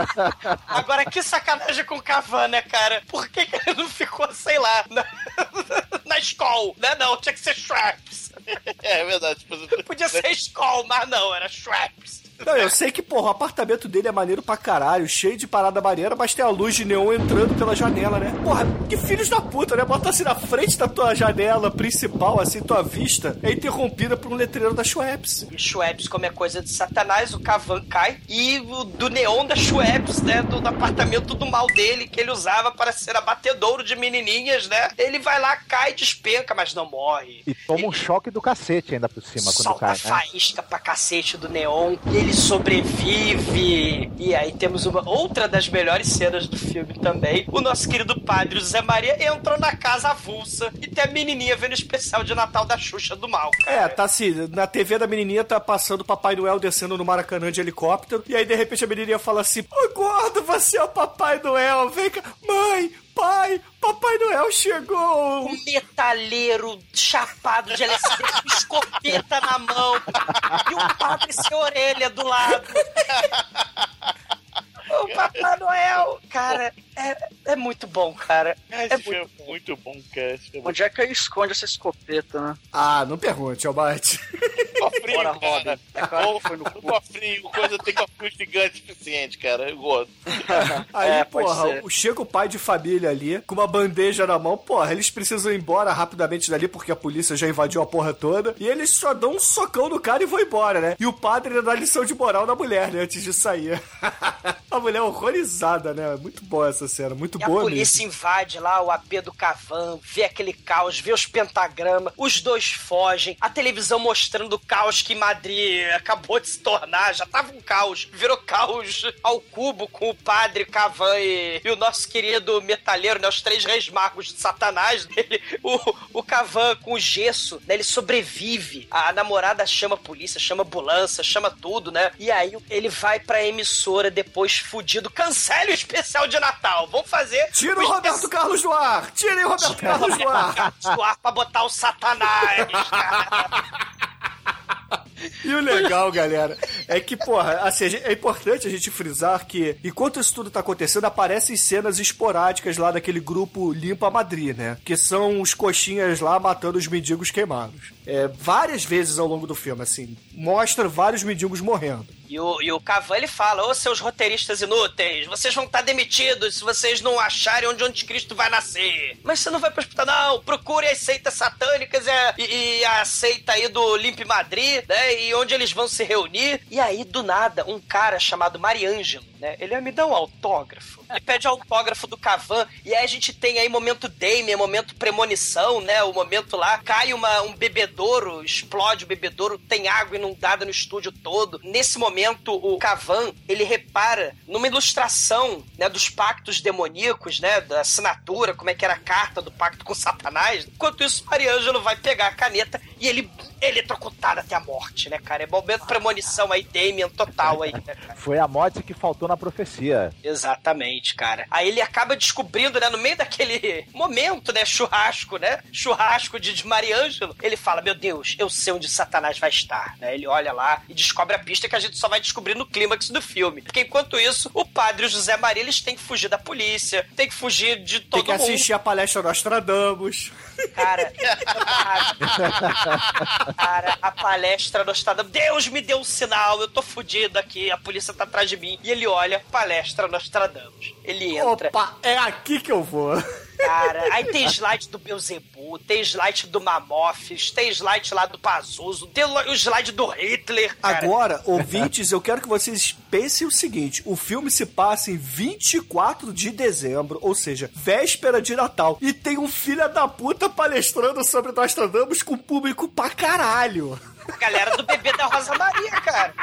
agora que sacanagem com o Cavan, né, cara? Por que, que ele não ficou, sei lá, na, na escola? Né, não, tinha que ser Schweppes. É verdade. Tipo, Podia ser escola, mas não, era Schweppes. Não, eu sei que, porra, o apartamento dele é maneiro pra caralho, cheio de parada maneira, mas tem a luz de neon entrando pela janela, né? Porra, que filhos da puta, né? Bota assim na frente da tua janela principal, assim, tua vista é interrompida por um letreiro da Schweppes. E Schweppes, como é coisa de satanás, o Cavan cai. E o do neon da Schweppes, né? Do, do apartamento do mal dele, que ele usava para ser abatedouro de menininhas, né? Ele vai lá, cai, despenca, mas não morre. E toma um choque do cacete ainda por cima quando cai, né? faísca pra cacete do neon. Ele sobrevive. E aí temos uma outra das melhores cenas do filme também. O nosso querido padre José Maria entrou na casa avulsa e tem a menininha vendo o especial de Natal da Xuxa do mal. É, Cara. tá assim, na TV da menininha tá passando o Papai Noel descendo no Maracanã de helicóptero, e aí de repente a menininha fala assim, ô gordo, você é o Papai Noel, vem cá, mãe, pai, Papai Noel chegou. um metalheiro chapado de LSD com escopeta na mão e um padre sem orelha do lado. O Papai Noel, cara, é, é muito bom, cara. Esse É filme é muito bom, cara. Esse filme é Onde é que ele esconde essa escopeta, né? Ah, não pergunte, Albate. cofrinho, Bora, cara. Robin. Foi no cofrinho, coisa tem cofrinho gigante suficiente, cara. Eu gosto. Aí, É, porra, chega o pai de família ali, com uma bandeja na mão, porra, eles precisam ir embora rapidamente dali, porque a polícia já invadiu a porra toda, e eles só dão um socão no cara e vão embora, né? E o padre dá lição de moral na mulher, né, antes de sair. a mulher horrorizada, né? Muito boa essa cena, muito E a boa polícia mesmo. invade lá o AP do Cavan, vê aquele caos, vê os pentagramas, os dois fogem, a televisão mostrando o caos que Madrid acabou de se tornar, já tava um caos, virou caos ao cubo com o padre Cavan e, e o nosso querido metalheiro, né, os três reis magos de Satanás, ele, o, o Cavan com o gesso, né, ele sobrevive, a namorada chama a polícia, chama a ambulância, chama tudo, né, e aí ele vai pra emissora depois fudido, cancele o especial de Natal, vamos fazer Tira o Roberto Carlos do ar! Tirem o Roberto Carlos do ar! do ar pra botar o Satanás. E o legal, galera, é que, porra, assim, é importante a gente frisar que, enquanto isso tudo tá acontecendo, aparecem cenas esporádicas lá daquele grupo Limpa Madrid, né? Que são os coxinhas lá matando os mendigos queimados. É, várias vezes ao longo do filme, assim, mostra vários mendigos morrendo. E o, e o Cavan, ele fala, ô seus roteiristas inúteis, vocês vão estar demitidos se vocês não acharem onde o anticristo vai nascer. Mas você não vai pro hospital, não. Procure as seitas satânicas e a, e- e a seita aí do Limpe Madrid, né? E onde eles vão se reunir. E aí, do nada, um cara chamado Mariângelo, né? Ele me dar um autógrafo. Ele pede autógrafo do Cavan. E aí a gente tem aí momento Damien, momento premonição, né? O momento lá, cai uma, um bebedouro, explode o bebedouro, tem água inundada no estúdio todo. Nesse momento, o Cavan, ele repara numa ilustração, né, dos pactos demoníacos, né, da assinatura, como é que era a carta do pacto com Satanás. Enquanto isso, Mariângelo vai pegar a caneta e ele eletrocutado até a morte, né, cara? É momento premonição aí, Damien total aí, né, cara? Foi a morte que faltou na profecia. Exatamente, cara. Aí ele acaba descobrindo, né, no meio daquele momento, né, churrasco, né? Churrasco de, de Mariângelo. Ele fala: Meu Deus, eu sei onde Satanás vai estar, né? Ele olha lá e descobre a pista que a gente só vai descobrir no clímax do filme. Porque enquanto isso, o padre e o José Maria, eles têm que fugir da polícia, tem que fugir de todo Tem que mundo. assistir a palestra Nostradamus. Cara, cara, a palestra Nostradamus. Deus me deu um sinal, eu tô fudido aqui, a polícia tá atrás de mim. E ele olha, palestra Nostradamus. Ele entra. Opa, é aqui que eu vou. Cara, aí tem slide do Beuzebu, tem slide do Mamofes, tem slide lá do Pazuzu, tem o slide do Hitler. Cara. Agora, ouvintes, eu quero que vocês pensem o seguinte: o filme se passa em 24 de dezembro, ou seja, véspera de Natal, e tem um filho da puta palestrando sobre Nostradamus com público pra caralho. A galera do bebê da Rosa Maria, cara.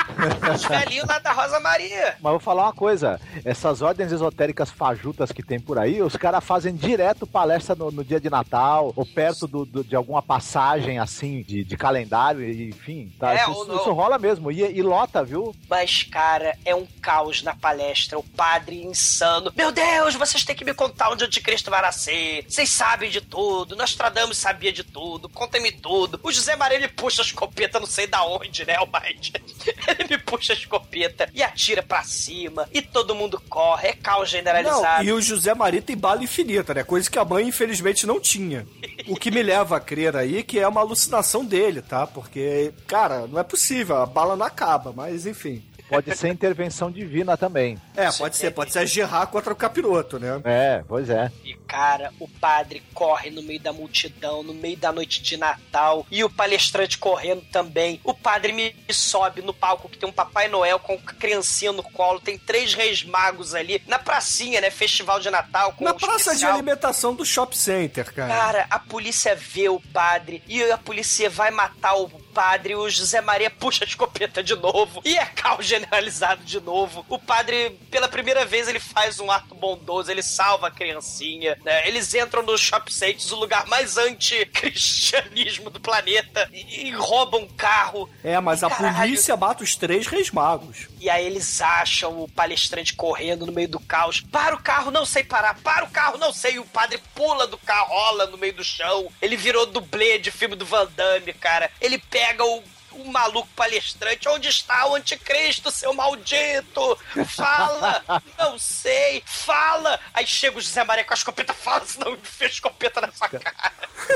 Os velhinhos lá da Rosa Maria. Mas vou falar uma coisa: essas ordens esotéricas fajutas que tem por aí, os caras fazem direto palestra no, no dia de Natal, ou perto do, do- de alguma passagem assim, de, de calendário, enfim. Tá? É, isso, isso rola mesmo. E, e lota, viu? Mas, cara, é um caos na palestra. O padre insano. Meu Deus, vocês têm que me contar onde o anticristo vai nascer. Vocês sabem de tudo. Nostradamus sabia de tudo. Contem-me tudo. O José Maria, ele puxa a escopeta, não sei da onde, né, Almighty? Ele me puxa a escopeta e atira pra cima. E todo mundo corre. É caos Não, generalizado. e o José Maria tem bala infinita, né? Coisa que a mãe, infelizmente, não tinha. O que me leva a crer aí que é uma alucinação dele, tá? Porque, cara, não é possível, a bala não acaba, mas enfim. Pode ser intervenção divina também. É, pode ser, pode ser a Gerard contra o capiroto, né? É, pois é. Cara, o padre corre no meio da multidão, no meio da noite de Natal, e o palestrante correndo também. O padre me sobe no palco que tem um Papai Noel com criancinha no colo, tem três reis magos ali, na pracinha, né? Festival de Natal. Com Na um praça de especial. alimentação do Shop Center, cara. Cara, a polícia vê o padre e a polícia vai matar o padre. O José Maria puxa a escopeta de novo e é caos generalizado de novo. O padre, pela primeira vez, ele faz um ato bondoso, ele salva a criancinha. né? Eles entram no Shop Saints, o lugar mais anti-cristianismo do planeta, e, e roubam um carro. É, mas a Caralho. polícia mata os três reis magos. E aí eles acham o palestrante correndo no meio do caos. Para o carro, não sei parar. Para o carro, não sei. E o padre pula do carro, rola no meio do chão. Ele virou dublê de filme do Van Damme, cara. Ele pega o um maluco palestrante. Onde está o anticristo, seu maldito? Fala! Não sei, fala! Aí chega o José Maria com a escopeta, fala, senão fez escopeta na sua cara.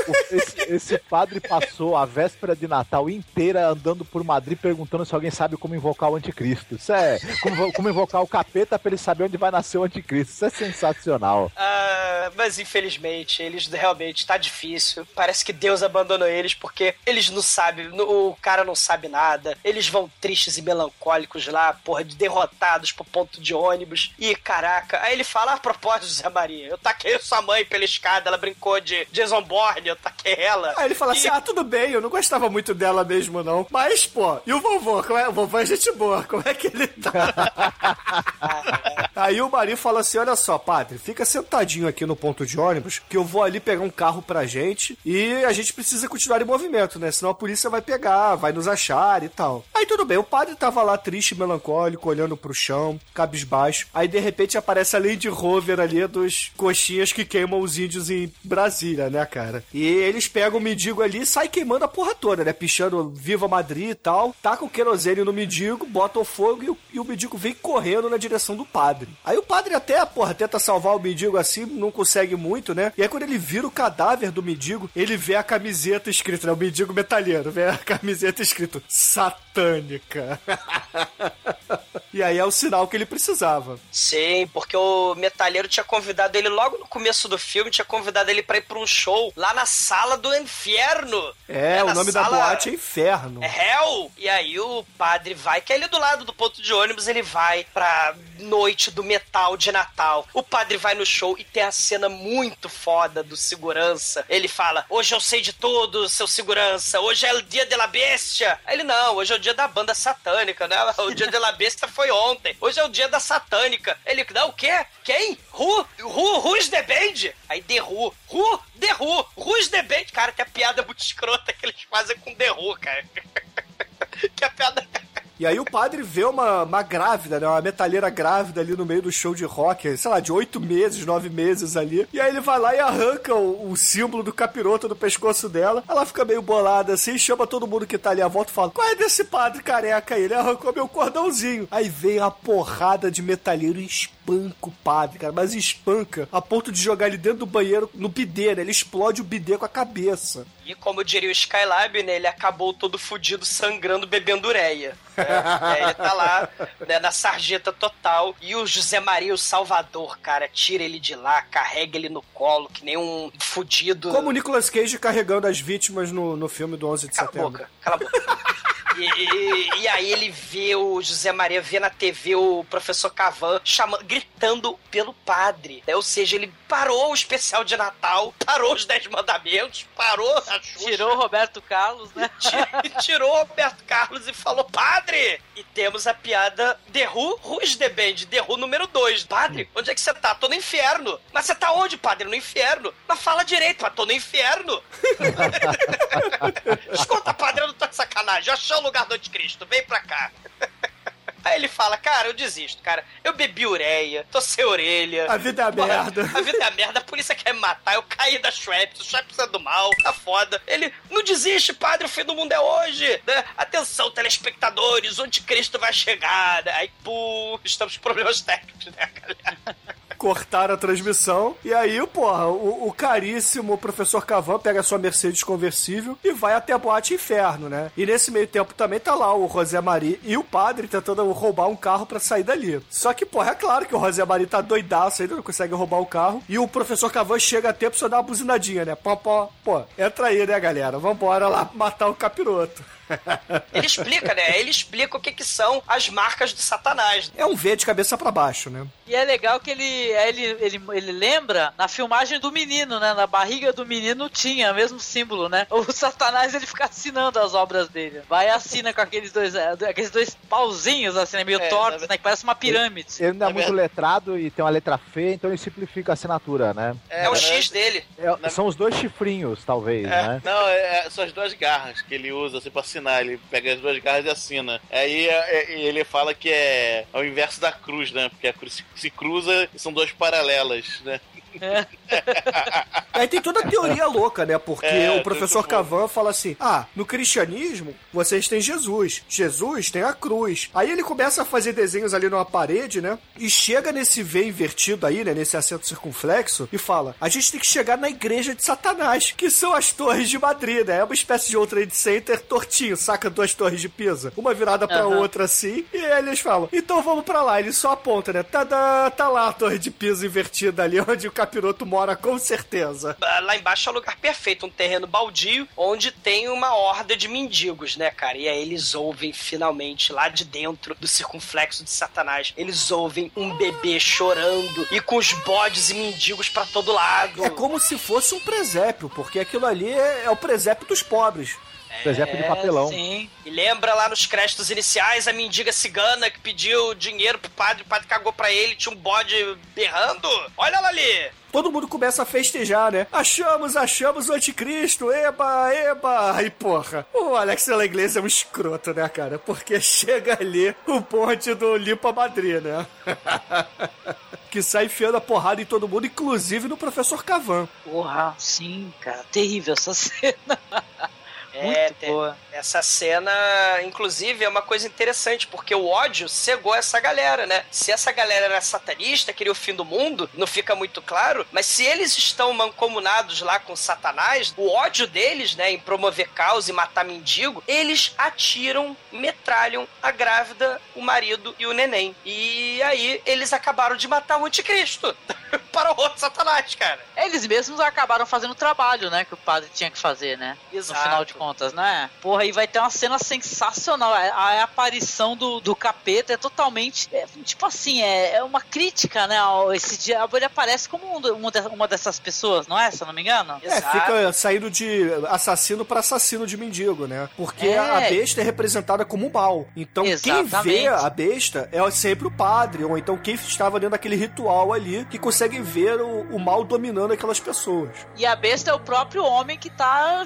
O- Esse, esse padre passou a véspera de Natal inteira andando por Madrid perguntando se alguém sabe como invocar o anticristo. Isso é como, como invocar o capeta pra ele saber onde vai nascer o anticristo. Isso é sensacional. Ah, mas infelizmente, eles realmente tá difícil. Parece que Deus abandonou eles porque eles não sabem, o cara não sabe nada. Eles vão tristes e melancólicos lá, porra, de derrotados pro ponto de ônibus. E caraca, aí ele fala: a propósito, Zé Maria, eu taquei sua mãe pela escada, ela brincou de Jason Bourne, eu taquei ela. Aí ele fala E- assim: ah, tudo bem, eu não gostava muito dela mesmo, não. Mas, pô, e o vovô? Como é? O vovô é gente boa, como é que ele tá? Aí o Marinho fala assim: olha só, padre, fica sentadinho aqui no ponto de ônibus, que eu vou ali pegar um carro pra gente e a gente precisa continuar em movimento, né? Senão a polícia vai pegar, vai nos achar e tal. Aí tudo bem, o padre tava lá triste, melancólico, olhando pro chão, cabisbaixo. Aí de repente aparece a Lady Rover ali dos coxinhas que queimam os índios em Brasília, né, cara? E eles pegam o mendigo ali e saem queimando a porra toda, né? Pichando Viva Madrid e tal. Tacam querosene no mendigo, botam fogo e o, e o mendigo vem correndo na direção do padre. Aí o padre até, porra, tenta salvar o mendigo assim, não consegue muito, né? E aí quando ele vira o cadáver do mendigo, ele vê a camiseta escrita, né? O mendigo metalheiro, vê a camiseta escrito satânica. e aí é o sinal que ele precisava. Sim, porque o metalheiro tinha convidado ele logo no começo do filme, tinha convidado ele pra ir pra um show lá na sala do inferno. É, É, o na nome da sala- boate é Inferno. É Hell! E aí o padre vai, que é ali do lado do ponto de ônibus, ele vai pra noite do metal de Natal. O padre vai no show e tem a cena muito foda do segurança. Ele fala: Hoje eu sei de tudo, seu segurança. Hoje é o dia de la bestia. Aí ele, não, hoje é o dia da banda satânica, né? O dia de la bestia foi ontem. Hoje é o dia da satânica. Ele, não, o quê? Quem? Who? Who? Who's the band? Aí The Who. Who? The Who. Who's the band? Cara, tem a piada muito escrota que eles fazem com The Who, cara. que a piada... E aí o padre vê uma, uma grávida, né? Uma metalheira grávida ali no meio do show de rock, sei lá, de oito meses, nove meses ali. E aí ele vai lá e arranca o, o símbolo do capiroto do pescoço dela. Ela fica meio bolada assim, chama todo mundo que tá ali à volta e fala: Qual é desse padre careca aí? Ele arrancou meu cordãozinho. Aí vem a porrada de metalheiro e espanca o padre, cara. Mas espanca a ponto de jogar ele dentro do banheiro no bidê, né? Ele explode o bidê com a cabeça. E como diria o Skylab, né, ele acabou todo fudido, sangrando, bebendo ureia. né? aí ele tá lá, né, na sarjeta total. E o José Maria, o Salvador, cara, tira ele de lá, carrega ele no colo, que nem um fudido. Como o Nicolas Cage carregando as vítimas no, no filme do 11 de Cala a setembro. boca, cala a boca. E, e- e aí ele vê o José Maria, vê na TV o professor Cavan chamando, gritando pelo padre. né? Ou seja, ele parou o especial de Natal, parou os Dez Mandamentos, parou a Xuxa. Tirou o Roberto Carlos, né? Ti- tirou o Roberto Carlos e falou: Padre! E temos a piada The Who, Who's the Band? The Who número 2. Padre, onde é que você tá? Tô no inferno. Mas você tá onde, padre? No inferno. Mas fala direito, mas tô no inferno. Escuta, padre, eu não tô de sacanagem. Eu achei o lugar do anticristo. Vem pra cá. Aí ele fala, cara, eu desisto, cara. Eu bebi ureia, tô sem orelha. A vida é Porra, merda. A vida é merda, a polícia quer me matar, eu caí da Schweppes, o Schweppes é do mal, tá foda. Ele, não desiste, padre, o fim do mundo é hoje, né? Atenção, telespectadores, o anticristo vai chegar, né? Aí, pô, estamos com problemas técnicos, né, galera? cortaram a transmissão. E aí, porra, o, o caríssimo professor Cavan pega a sua Mercedes conversível e vai até a boate Inferno, né? E nesse meio tempo também tá lá o José Mari e o padre tentando roubar um carro pra sair dali. Só que, porra, é claro que o José Mari tá doidaço ainda, não consegue roubar o carro. E o professor Cavan chega a tempo só dar uma buzinadinha, né? Pó, pó, pô, entra aí, né, galera? Vambora lá matar o capiroto. Ele explica, né? Ele explica o que que são as marcas do satanás. É um V de cabeça pra baixo, né? E é legal que ele, ele, ele, ele lembra na filmagem do menino, né? Na barriga do menino tinha o mesmo símbolo, né? O Satanás ele fica assinando as obras dele. Vai e assina com aqueles dois, é, aqueles dois pauzinhos assim, né? meio É, tortos, né? Que parece uma pirâmide. Ele não é Na muito verdade- letrado e tem uma letra feia, então ele simplifica a assinatura, né? É, o X dele. É- São os dois chifrinhos, talvez, É, né? Não, é, é- são as duas garras que ele usa assim pra assinar. Ele pega as duas garras e assina. Aí é- é- ele fala que é, o inverso da cruz, né? Porque a cruz se- se cruza e são duas paralelas, né? Aí tem toda a teoria louca, né? Porque É, o professor. Cavan fala assim: ah, no cristianismo vocês têm Jesus, Jesus tem a cruz. Aí ele começa a fazer desenhos ali numa parede, né? E chega nesse V invertido aí, né? Nesse acento circunflexo e fala: a gente tem que chegar na igreja de Satanás, que são as torres de Madrid, né? É uma espécie de outro trade center tortinho, saca duas torres de Pisa, uma virada pra Aham. outra assim. E aí eles falam: então vamos pra lá. Ele só aponta, né? Tadã, tá lá a torre de Pisa invertida ali, onde o capiroto mora com certeza. Lá embaixo é o lugar perfeito, um terreno baldio, onde tem uma horda de mendigos, né, cara? E aí eles ouvem finalmente, lá de dentro do circunflexo de Satanás, eles ouvem um bebê chorando e com os bodes e mendigos pra todo lado. É como se fosse um presépio, porque aquilo ali é, é o presépio dos pobres. Presépio de É, papelão. Sim. E lembra lá nos créditos iniciais a mendiga cigana que pediu dinheiro pro padre, o padre cagou pra ele, tinha um bode berrando? Olha ela ali! Todo mundo começa a festejar, né? Achamos, achamos o anticristo, eba, eba. Aí, porra, o Alex da Igreja é um escroto, né, cara? Porque chega ali o ponte do Limpa Madrid, né? que sai enfiando a porrada em todo mundo, inclusive no professor Cavan. Porra, sim, cara. Terrível essa cena. É, Muito tem- boa. Essa cena, inclusive, é uma coisa interessante, porque o ódio cegou essa galera, né? Se essa galera era satanista, queria o fim do mundo, não fica muito claro, mas se eles estão mancomunados lá com Satanás, o ódio deles, né, em promover caos e matar mendigo, eles atiram, metralham a grávida, o marido e o neném. E aí eles acabaram de matar o anticristo para o outro Satanás, cara. Eles mesmos acabaram fazendo o trabalho, né? Que o padre tinha que fazer, né? Exato. No final de contas, né? Porra, aí vai ter uma cena sensacional. A, a aparição do, do capeta é totalmente. é, tipo assim, é, é uma crítica, né? Esse diabo ele aparece como um, uma de- uma dessas pessoas, não é? Se eu não me engano? É, fica saindo de assassino pra assassino de mendigo, né? Porque É. a besta é representada como mal. Então quem Exatamente. vê a besta é sempre o padre, ou então quem estava dentro daquele ritual ali, que consegue ver o, o mal dominando aquelas pessoas. E a besta é o próprio homem que tá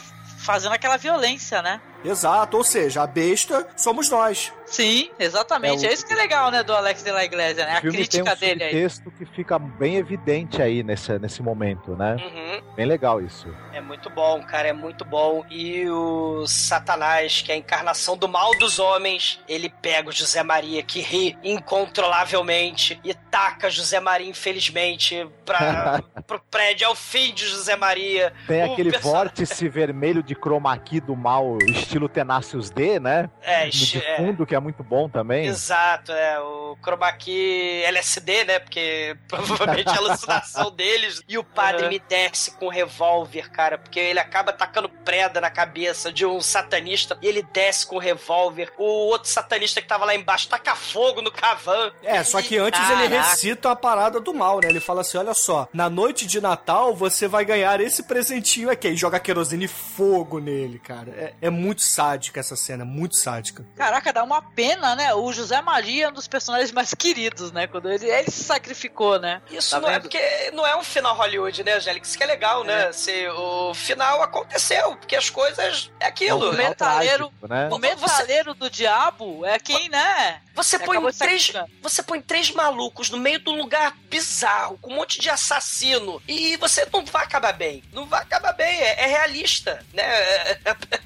fazendo aquela violência, né? Exato, ou seja, a besta somos nós. Sim, exatamente. É É, o- isso que é legal, né, do Alex de la Iglesia, né? A filme tem um crítica dele aí. subtexto que fica bem evidente aí nesse, nesse momento, né? Uhum. Bem legal isso. É muito bom, cara, é muito bom. E o Satanás, que é a encarnação do mal dos homens, ele pega o José Maria, que ri incontrolavelmente, e taca José Maria, infelizmente, pra, pro prédio. É o fim de José Maria. Tem O aquele perso- vórtice vermelho de chroma key do mal, estilo Tenacious D, né? É, no de é. fundo, que é muito bom também. Exato, é. O chroma key LSD, né? Porque provavelmente é a alucinação deles. E o padre Uhum. me desce com um revólver, cara, porque ele acaba tacando preda na cabeça de um satanista e ele desce com o revólver. O outro satanista que tava lá embaixo taca fogo no cavan. É, só que antes ele Caraca. recita a parada do mal, né? Ele fala assim: olha só, na noite de Natal você vai ganhar esse presentinho aqui. E joga querosene e fogo nele, cara. É, é muito sádica essa cena, muito sádica. Caraca, dá uma pena, né? O José Maria é um dos personagens mais queridos, né? Quando ele, ele se sacrificou, né? Isso Tá não é vendo? porque não é um final Hollywood, né, Angélica? Isso que é legal, né? Se o final aconteceu, porque as coisas é aquilo. É um metaleiro- trágico, né? O metaleiro do diabo é quem, né? Você Ele põe três, você põe três malucos no meio de um lugar bizarro, com um monte de assassino, e você não vai acabar bem. Não vai acabar bem, é, é realista, né?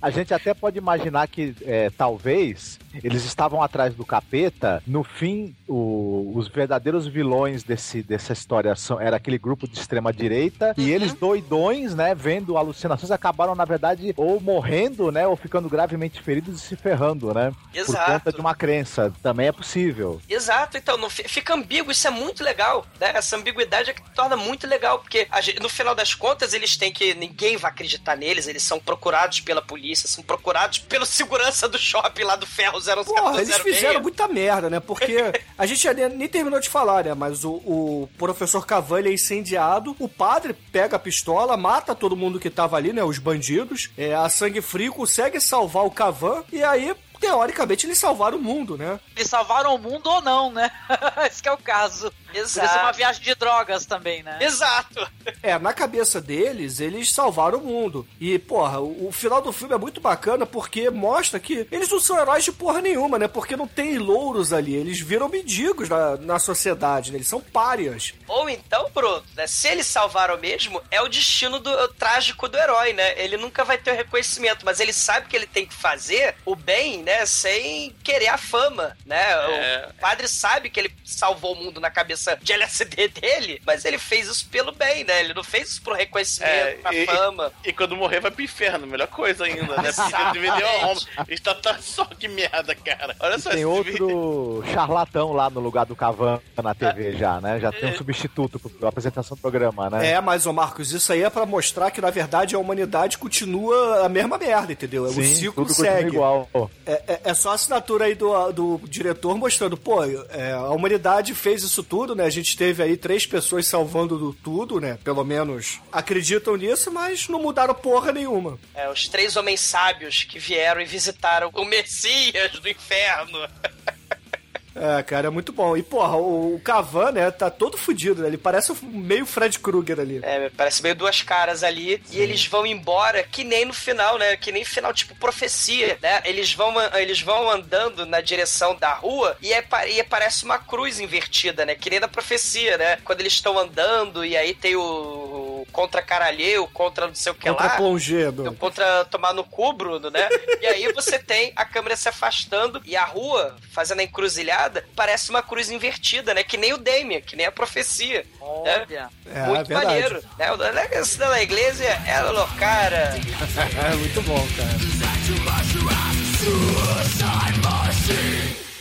A gente até pode imaginar que é, talvez eles estavam atrás do capeta. No fim, o- os verdadeiros vilões desse, dessa história são, era aquele grupo de extrema direita. E eles, doidões, né, vendo alucinações, acabaram, na verdade, ou morrendo, né, ou ficando gravemente feridos e se ferrando, né? Por Exato. conta de uma crença. Também é possível. Exato, então não fi- fica ambíguo, isso é muito legal, né? Essa ambiguidade é que torna muito legal, porque gente- no final das contas eles têm que. ninguém vai acreditar neles, eles são procurados pela polícia, são procurados pelo segurança do shopping lá do Ferro 006. Porra, eles fizeram muita merda, né? Porque a gente nem nem terminou de falar, né? Mas o, o professor Cavalli é incendiado, o padre pega a pistola, mata todo mundo que tava ali, né? Os bandidos. É, a Sangue Frio consegue salvar o Cavan, e aí, teoricamente, eles salvaram o mundo, né? Eles salvaram o mundo ou não, né? Esse que é o caso. Podia ser uma Exato. viagem de drogas também, né? Exato. É, na cabeça deles, eles salvaram o mundo. E, porra, o, o final do filme é muito bacana porque mostra que eles não são heróis de porra nenhuma, né? Porque não tem louros ali. Eles viram mendigos na, na sociedade, né? Eles são párias. Ou então, Bruno, né, se eles salvaram mesmo, é o destino do o trágico do herói, né? Ele nunca vai ter o reconhecimento, mas ele sabe que ele tem que fazer o bem, né? Sem querer a fama, né? É. O padre sabe que ele salvou o mundo na cabeça de LSD dele, mas ele fez isso pelo bem, né? Ele não fez isso pro reconhecimento, É, pra e- fama. E quando morrer vai pro inferno, melhor coisa ainda, né? Porque ele vendeu a alma. Está tá só que merda, cara. Olha E só tem esse outro charlatão lá no lugar do Cavan na TV já, né? Já tem um substituto pra apresentação do programa, né? É, mas, ô Marcos, isso aí é pra mostrar que, na verdade, a humanidade continua a mesma merda, entendeu? Sim, o ciclo segue. igual. É, é- é só a assinatura aí do, do diretor mostrando, pô, é, a humanidade fez isso tudo, né? A gente teve aí três pessoas salvando do tudo, né? Pelo menos acreditam nisso, mas não mudaram porra nenhuma. É, os três homens sábios que vieram e visitaram o Messias do inferno. É, cara, é muito bom. E, porra, o, o Cavan, né, tá todo fudido, né? Ele parece meio Fred Krueger ali. É, parece meio duas caras ali. E eles vão embora, que nem no final, né? Que nem final, tipo, profecia, né? Eles vão, eles vão andando na direção da rua e, é, e parece uma cruz invertida, né? Que nem na profecia, né? Quando eles estão andando e aí tem o, o contra caralheu, contra não sei o que Contra lá. plongé, Bruno. Contra tomar no cu, Bruno, né? E aí você tem a câmera se afastando e a rua, fazendo a encruzilhada, parece uma cruz invertida, né? Que nem o Damien, que nem a profecia. né? Olha. É, Muito é maneiro. Né? O Legacy da igreja é louco, cara. É muito bom, cara.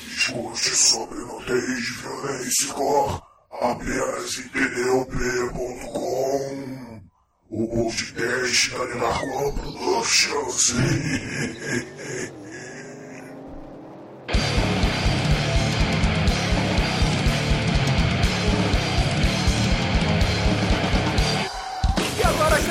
Discute sobre nudez, violência e cor apenas em pneup.com O podcast da Linarcoa Productions.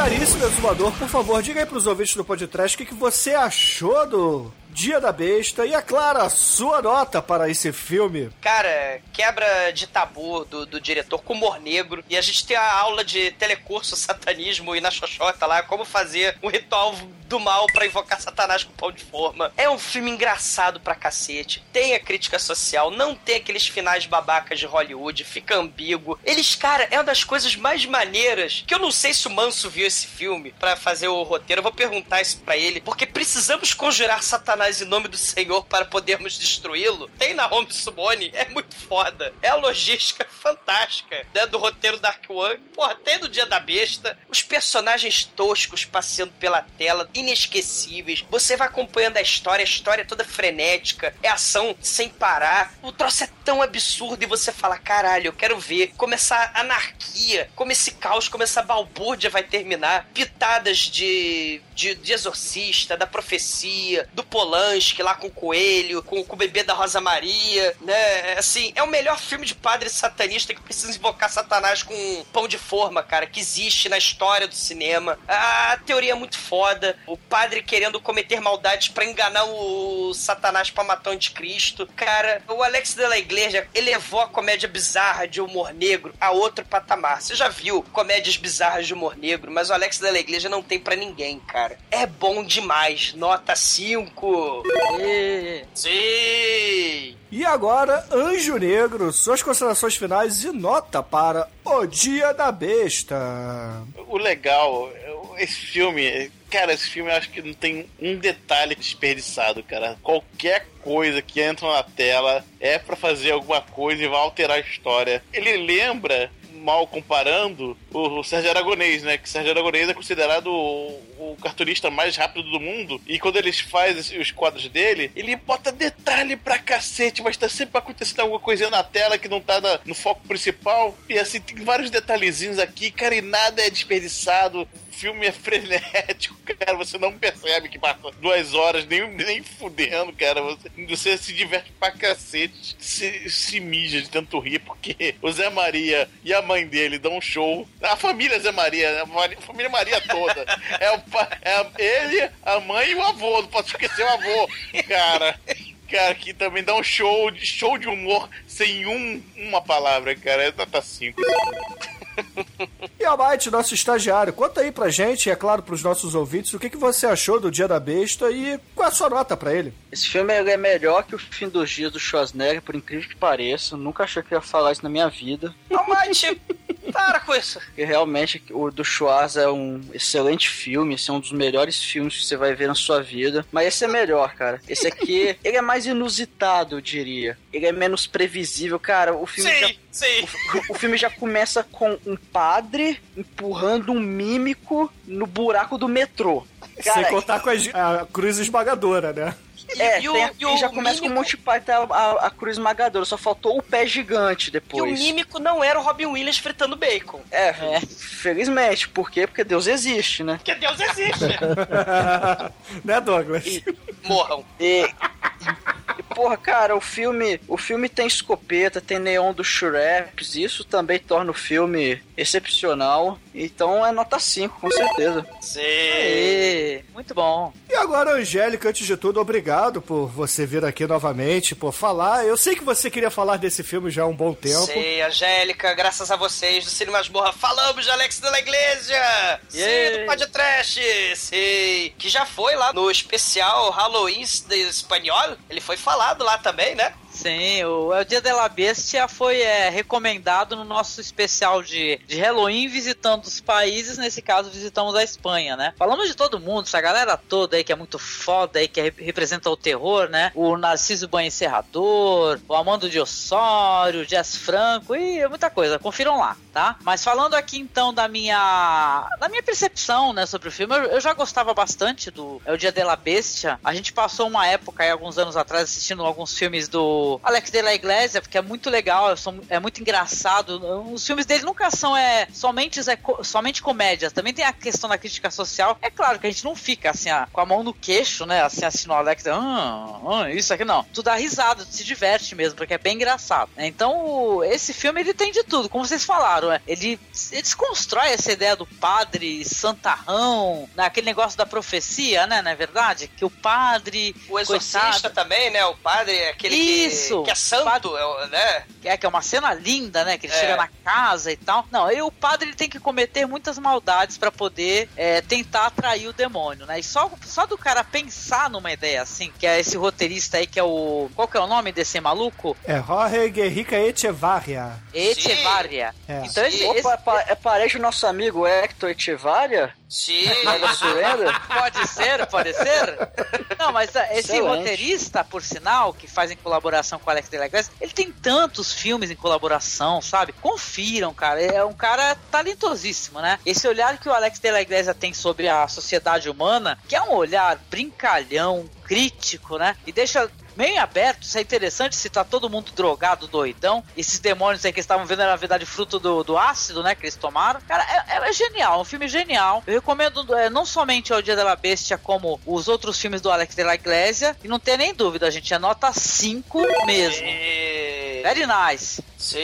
caríssimo exumador, por favor, diga aí pros ouvintes do podcast o que, que você achou do Dia da Besta e, é a sua nota para esse filme. Cara, quebra de tabu do, do diretor com humor negro. E a gente tem a aula de telecurso, satanismo e na xoxota lá, como fazer um ritual do mal pra invocar Satanás com pão de forma. É um filme engraçado pra cacete. Tem a crítica social, não tem aqueles finais babacas de Hollywood, fica ambíguo. Eles, cara, é uma das coisas mais maneiras que eu não sei se o Manso viu esse filme pra fazer o roteiro. Eu vou perguntar isso pra ele, porque precisamos conjurar Satanás em nome do Senhor para podermos destruí-lo. Tem na Home Sumone, é muito foda. É a logística fantástica, né, do roteiro Dark One. Porra, tem do Dia da Besta, os personagens toscos passeando pela tela, inesquecíveis. Você vai acompanhando a história, a história é toda frenética, é ação sem parar. O troço é tão absurdo e você fala, caralho, eu quero ver como essa anarquia, como esse caos, como essa balbúrdia vai terminar. Pitadas de, de, de exorcista, da profecia, do Polanski lá com o coelho, com, com o bebê da Rosa Maria, né? Assim, é o melhor filme de padre satanista que precisa invocar Satanás com um pão de forma, cara, que existe na história do cinema. A teoria é muito foda. O padre querendo cometer maldades pra enganar o Satanás pra matar o anticristo. Cara, o Alex de la elevou a comédia bizarra de humor negro a outro patamar. Você já viu comédias bizarras de humor negro, mas o Alex de la não tem pra ninguém, cara. É bom demais. Nota 5. E... Sim! E agora, Anjo Negro, suas considerações finais e nota para O Dia da Besta. O legal, esse filme, cara, esse filme eu acho que não tem um detalhe desperdiçado, cara. Qualquer coisa que entra na tela é pra fazer alguma coisa e vai alterar a história. Ele lembra mal comparando o, Sérgio Aragonês, né? Que Sérgio Aragonês é considerado o, o cartunista mais rápido do mundo. E quando eles fazem os quadros dele, ele bota detalhe pra cacete, mas tá sempre acontecendo alguma coisinha na tela que não tá na- no foco principal. E assim, tem vários detalhezinhos aqui, cara, e nada é desperdiçado. Filme é frenético, cara. Você não percebe que passa duas horas, nem, nem fudendo, cara. Você, você se diverte pra cacete. Se, se mija de tanto rir, porque o Zé Maria e a mãe dele dão um show. A família Zé Maria, a família Maria toda. É, o, é ele, a mãe e o avô. Não posso esquecer o avô, cara. Cara, que também dá um show show de humor isso em um, uma palavra, cara. É nota 5. E Almighty, nosso estagiário, conta aí pra gente, e é claro pros nossos ouvintes, o que, que você achou do Dia da Besta e qual é a sua nota pra ele? Esse filme é melhor que o Fim dos Dias do Schwarzenegger, por incrível que pareça. Nunca achei que ia falar isso na minha vida. Almighty, para com isso. Porque realmente o do Schwarz é um excelente filme, esse é um dos melhores filmes que você vai ver na sua vida. Mas esse é melhor, cara. Esse aqui, ele é mais inusitado, eu diria. Ele é menos previsível, cara. O filme já Sim, sim. o filme já começa com um padre empurrando um mímico no buraco do metrô. Sem Cara, contar com a, a cruz esmagadora, né? é, e o- tem a- e o já começa com mímico- monte de pai, tá a, a cruz esmagadora, só faltou o pé gigante E o depois. mímico não era o Robin Williams fritando bacon. É, felizmente, por quê? Porque Deus existe, né? Porque Deus existe. né, Douglas? Morram. E, e, porra, cara, o filme, o filme tem escopeta, tem neon do Shreps, isso também torna o filme excepcional. Então é nota 5, com certeza. Sim. Ê, muito bom. E agora, Angélica, antes de tudo, obrigado por você vir aqui novamente, por falar. Eu sei que você queria falar desse filme já há um bom tempo. Sei, Angélica, graças a vocês do Cine Masmorra, falamos de Alex de la Iglesia! Sim, Yay. do podcast! Sei! Que já foi lá no especial Halloween de Espanhol, ele foi falado lá também, né? Sim, o El Dia de la Bestia foi é, recomendado no nosso especial de, de Halloween visitando os países, nesse caso visitamos a Espanha, né? Falamos de todo mundo, essa galera toda aí que é muito foda aí, que re- representa o terror, né? O Narciso Banho Encerrador, o Amando de Osório, o Jess Franco e é muita coisa, confiram lá, tá? Mas falando aqui então da minha da minha percepção, né, sobre o filme, eu, eu já gostava bastante do É o Dia de la Bestia. A gente passou uma época aí, alguns anos atrás assistindo alguns filmes do Alex de la Iglesia, porque é muito legal, é muito engraçado. Os filmes dele nunca são é, somente, é, somente comédias, também tem a questão da crítica social. É claro que a gente não fica assim, com a mão no queixo, né, assim, assistindo o Alex, ah, ah, isso aqui não. Tu dá risada, tu se diverte mesmo, porque é bem engraçado. né? Então, esse filme ele tem de tudo, como vocês falaram, é, ele, ele desconstrói essa ideia do padre santarrão, naquele negócio da profecia, né, não é verdade? Que o padre. O exorcista coitado, também, né? O padre, aquele Isso. Que, que é santo, é né? que é, que é uma cena linda, né? Que ele É. chega na casa e tal. Não, e o padre ele tem que cometer muitas maldades pra poder é, tentar atrair o demônio, né? E só, só do cara pensar numa ideia assim, que é esse roteirista aí, que é o. Qual que é o nome desse maluco? É Jorge Guerrica Echevarria. Echevarria. É. Então esse, esse- Opa, pa- é parente do nosso amigo Hector Echevarria? Sim. Pode ser, pode ser. Não, mas ah, esse Excelente. roteirista, por sinal, que faz em colaboração com o Alex de la Iglesia, ele tem tantos filmes em colaboração, sabe? Confiram, cara. É um cara talentosíssimo, né? Esse olhar que o Alex de la Iglesia tem sobre a sociedade humana, que é um olhar brincalhão, crítico, né? E deixa bem aberto, isso é interessante se tá todo mundo drogado, doidão. Esses demônios aí que estavam vendo era na verdade fruto do, do ácido, né, que eles tomaram. Cara, é, é genial, é um filme genial. Eu recomendo é, não somente O Dia da Bestia, como os outros filmes do Alex de la Iglesia. E não tem nem dúvida, gente, é nota 5 mesmo. Sim. Very nice. Sim.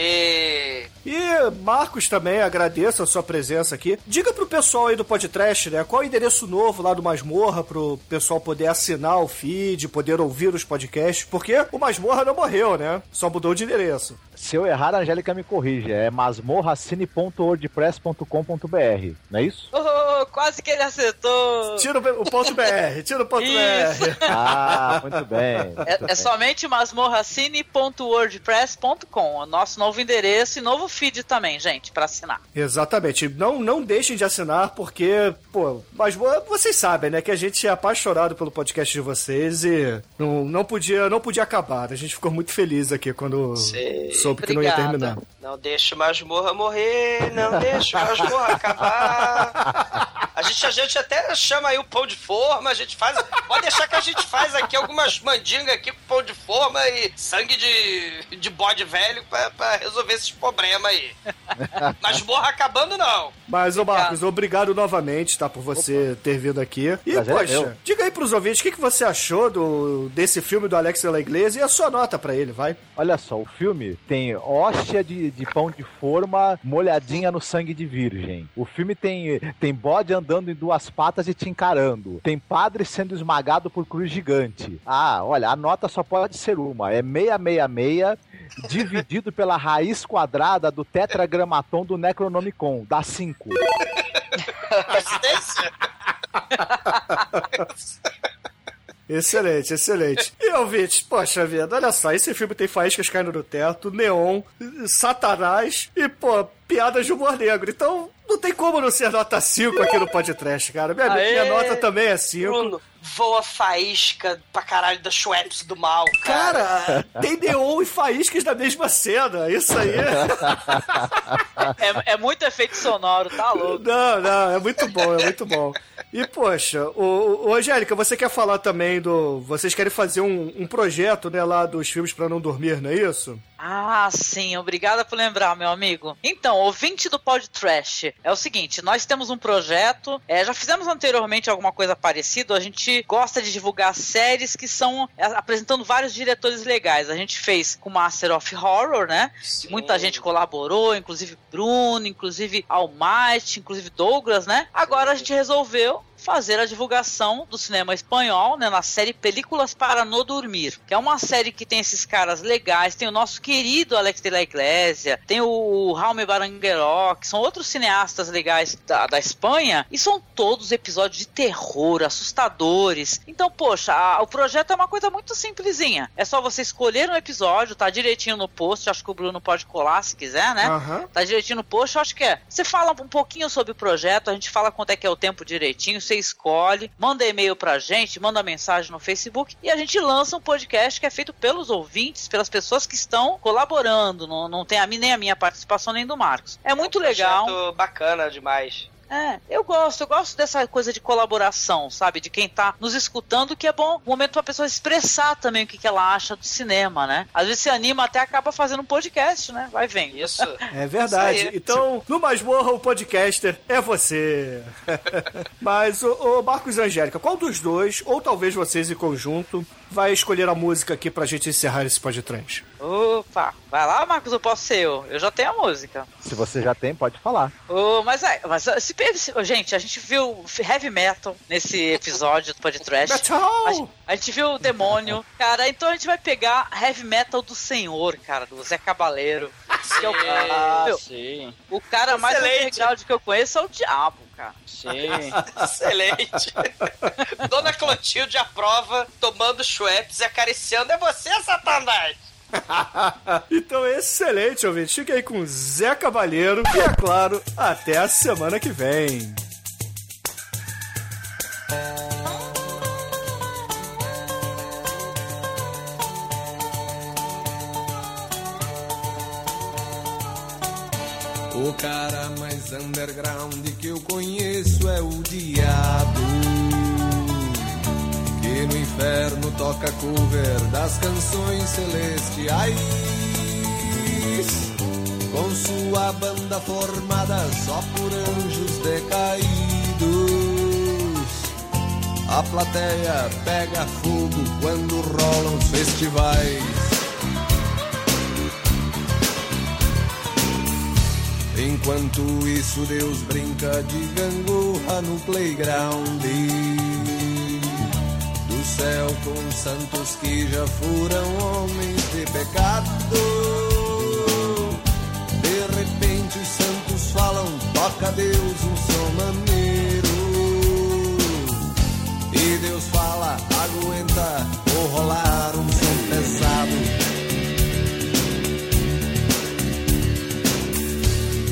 E Marcos também, agradeço a sua presença aqui. Diga pro pessoal aí do podcast, né? Qual é o endereço novo lá do Masmorra pro pessoal poder assinar o feed, poder ouvir os podcasts, porque o Masmorra não morreu, né? Só mudou de endereço. Se eu errar, a Angélica me corrige. É masmorracine.wordpress.com.br, não é isso? Oh, quase que ele acertou. Tira o ponto BR, tira o ponto Isso. BR. Ah, muito bem. muito É, bem. é somente masmorracine.wordpress.com, o nosso novo endereço e novo feed também, gente, pra assinar. Exatamente. Não, não deixem de assinar, porque, pô, mas vocês sabem, né, que a gente é apaixonado pelo podcast de vocês e não, não, podia, não podia acabar. A gente ficou muito feliz aqui quando Sim. soube que não ia terminar. Não deixa o masmorra morrer, não deixa o masmorra acabar. A gente, a gente até chama aí o pão de forma, a gente faz. Pode deixar que a gente faz aqui algumas mandingas aqui com pão de forma e sangue de, de bode velho pra, pra resolver esses problemas aí. Masmorra acabando, não. Mas, ô Marcos, obrigado novamente, tá, por você ter vindo aqui. E, Prazer é poxa, meu. diga aí pros ouvintes o que, que você achou do, desse filme do Alex de la Iglesia e a sua nota pra ele, vai. Olha só, o filme tem hóstia de, de pão de forma molhadinha no sangue de virgem. O filme tem, tem bode andando em duas patas e te encarando. Tem padre sendo esmagado por cruz gigante. Ah, olha, a nota só pode ser uma. É 666 dividido pela raiz quadrada do tetragramaton do Necronomicon, dá 5. Coincidência? Excelente, excelente. E ouvintes, poxa vida, olha só, esse filme tem faíscas caindo do teto, neon, satanás e, pô, piadas de humor negro. Então, não tem como não ser nota 5 aqui no podcast, cara. Minha, Aê! minha nota também é 5. Bruno, voa faísca pra caralho da Schweppes do mal, cara. Cara, tem neon e faíscas na mesma cena. Isso aí. É, é muito efeito sonoro, tá louco. Não, não, é muito bom, é muito bom. E, poxa, ô, ô, Angélica, você quer falar também do. Vocês querem fazer um, um projeto, né, lá dos filmes pra não dormir, não é isso? Ah, sim, obrigada por lembrar, meu amigo. Então, ouvinte do Pod Trash, é o seguinte, nós temos um projeto, é, já fizemos anteriormente alguma coisa parecida, a gente gosta de divulgar séries que são é, apresentando vários diretores legais. A gente fez com Master of Horror, né? Muita gente colaborou, inclusive Bruno, inclusive Almighty, inclusive Douglas, né? Agora a gente resolveu fazer a divulgação do cinema espanhol, né, na série Películas para no Dormir, que é uma série que tem esses caras legais, tem o nosso querido Alex de la Iglesia, tem o Jaume Baranguero, que são outros cineastas legais da, da Espanha, e são todos episódios de terror, assustadores. Então, poxa, a- o projeto é uma coisa muito simplesinha. É só você escolher um episódio, tá direitinho no post, acho que o Bruno pode colar se quiser, né? Aham. Tá direitinho no post, acho que é. Você fala um pouquinho sobre o projeto, a gente fala quanto é que é o tempo direitinho, você escolhe, manda e-mail pra gente, manda mensagem no Facebook e a gente lança um podcast que é feito pelos ouvintes, pelas pessoas que estão colaborando. Não, não tem a minha, nem a minha participação, nem do Marcos. É muito legal. Projeto bacana demais. É, eu gosto, eu gosto dessa coisa de colaboração, sabe? De quem tá nos escutando, que é bom, um momento pra pessoa expressar também o que, que ela acha do cinema, né? Às vezes se anima até acaba fazendo um podcast, né? Vai vendo. Isso. É verdade. Isso. Então, no Masmorra, o podcaster é você. Mas, ô, ô Marcos e Angélica, qual dos dois, ou talvez vocês em conjunto, vai escolher a música aqui pra gente encerrar esse podcast? Opa, vai lá, Marcos, eu posso ser eu. Eu já tenho a música. Se você já tem, pode falar. Ô, mas é, mas se, se- gente, a gente viu heavy metal nesse episódio do podcast. Metal! A, gente- a gente viu o demônio. Cara, então a gente vai pegar heavy metal do senhor, cara, do Zé Cabaleiro. Que é o, Ah, meu, sim, o cara mais Excelente. underground que eu conheço é o diabo, cara. sim. Excelente. Dona Clotilde aprova, tomando Schweppes e acariciando. É você, Satanás! então, excelente, ouvinte. Fica aí com Zé Cavalheiro. E, é claro, até a semana que vem. O cara mais underground que eu conheço é o diabo. Que no inferno toca cover das canções celestiais. Com sua banda formada só por anjos decaídos. A plateia pega fogo quando rolam os festivais. Enquanto isso, Deus brinca de gangorra no playground céu com santos que já foram homens de pecado. De repente, os santos falam: toca Deus um som maneiro. E Deus fala: aguenta, vou rolar um som pesado.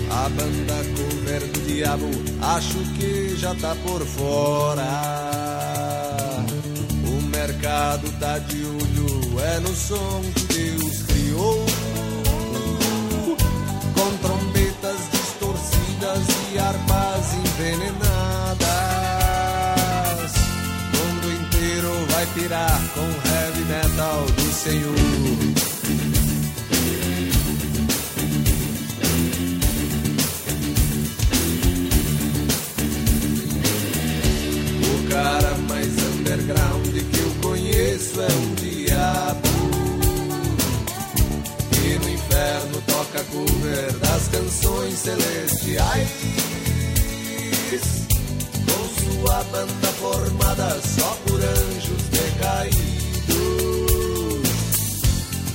A banda cover do diabo, acho que já tá por fora. Mercado tá de olho, é no som que Deus criou. Com trombetas distorcidas e harpas envenenadas. O mundo inteiro vai pirar com heavy metal do Senhor. correr das canções celestiais. Com sua banda formada só por anjos decaídos.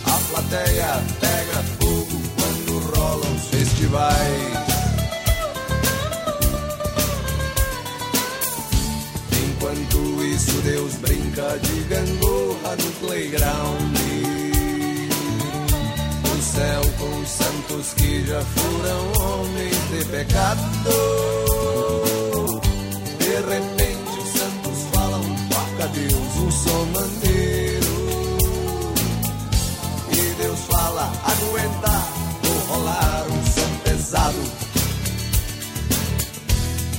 A plateia pega fogo quando rolam os festivais. Enquanto isso, Deus brinca de gangorra no playground. Os santos que já foram homens de pecado. De repente os santos falam, toca Deus um som maneiro. E Deus fala, aguenta, vou rolar um som pesado.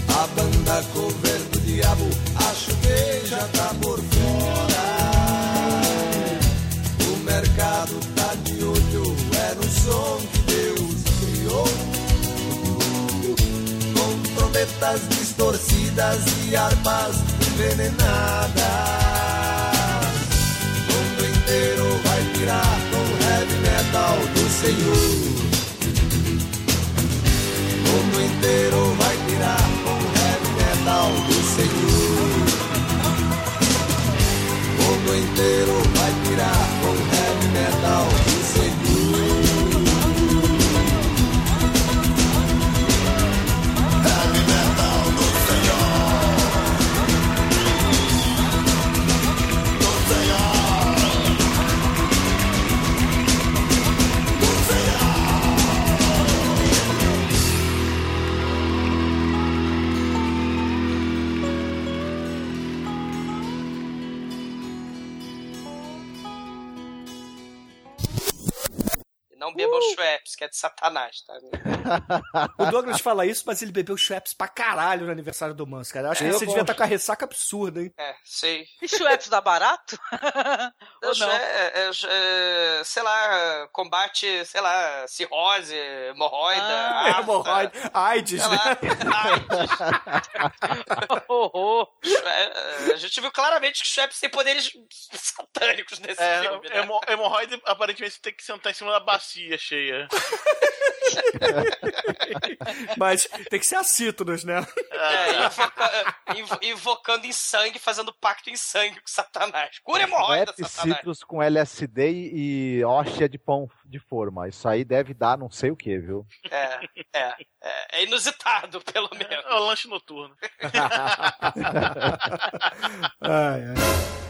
A banda cover do diabo, acho que já tá por trombetas distorcidas e armas envenenadas. O mundo inteiro vai pirar com heavy metal do Senhor. O mundo inteiro vai pirar com heavy metal do Senhor. O mundo inteiro que é de satanás, tá? O Douglas fala isso, mas ele bebeu Schweppes pra caralho no aniversário do Manso, cara. Eu acho que Eu você devia estar com a ressaca absurda, hein? É, sei. E Schweppes dá barato? Ou não? É, é, é, sei lá, combate, sei lá, cirrose, hemorroida, Ah, afta, hemorroida, AIDS, né? lá, Horror. É, A gente viu claramente que Schweppes tem poderes satânicos nesse É, filme, né? hemo- hemorroide aparentemente você tem que sentar em cima da bacia cheia. Mas tem que ser acítonos, né? É, invoca- invo- invocando em sangue, fazendo pacto em sangue com Satanás. Cura hemorroida, Satanás. Citrus com LSD e hóstia de pão de forma. Isso aí deve dar não sei o que, viu? É, é, é, é inusitado, pelo menos. É o lanche noturno. Ai, ai.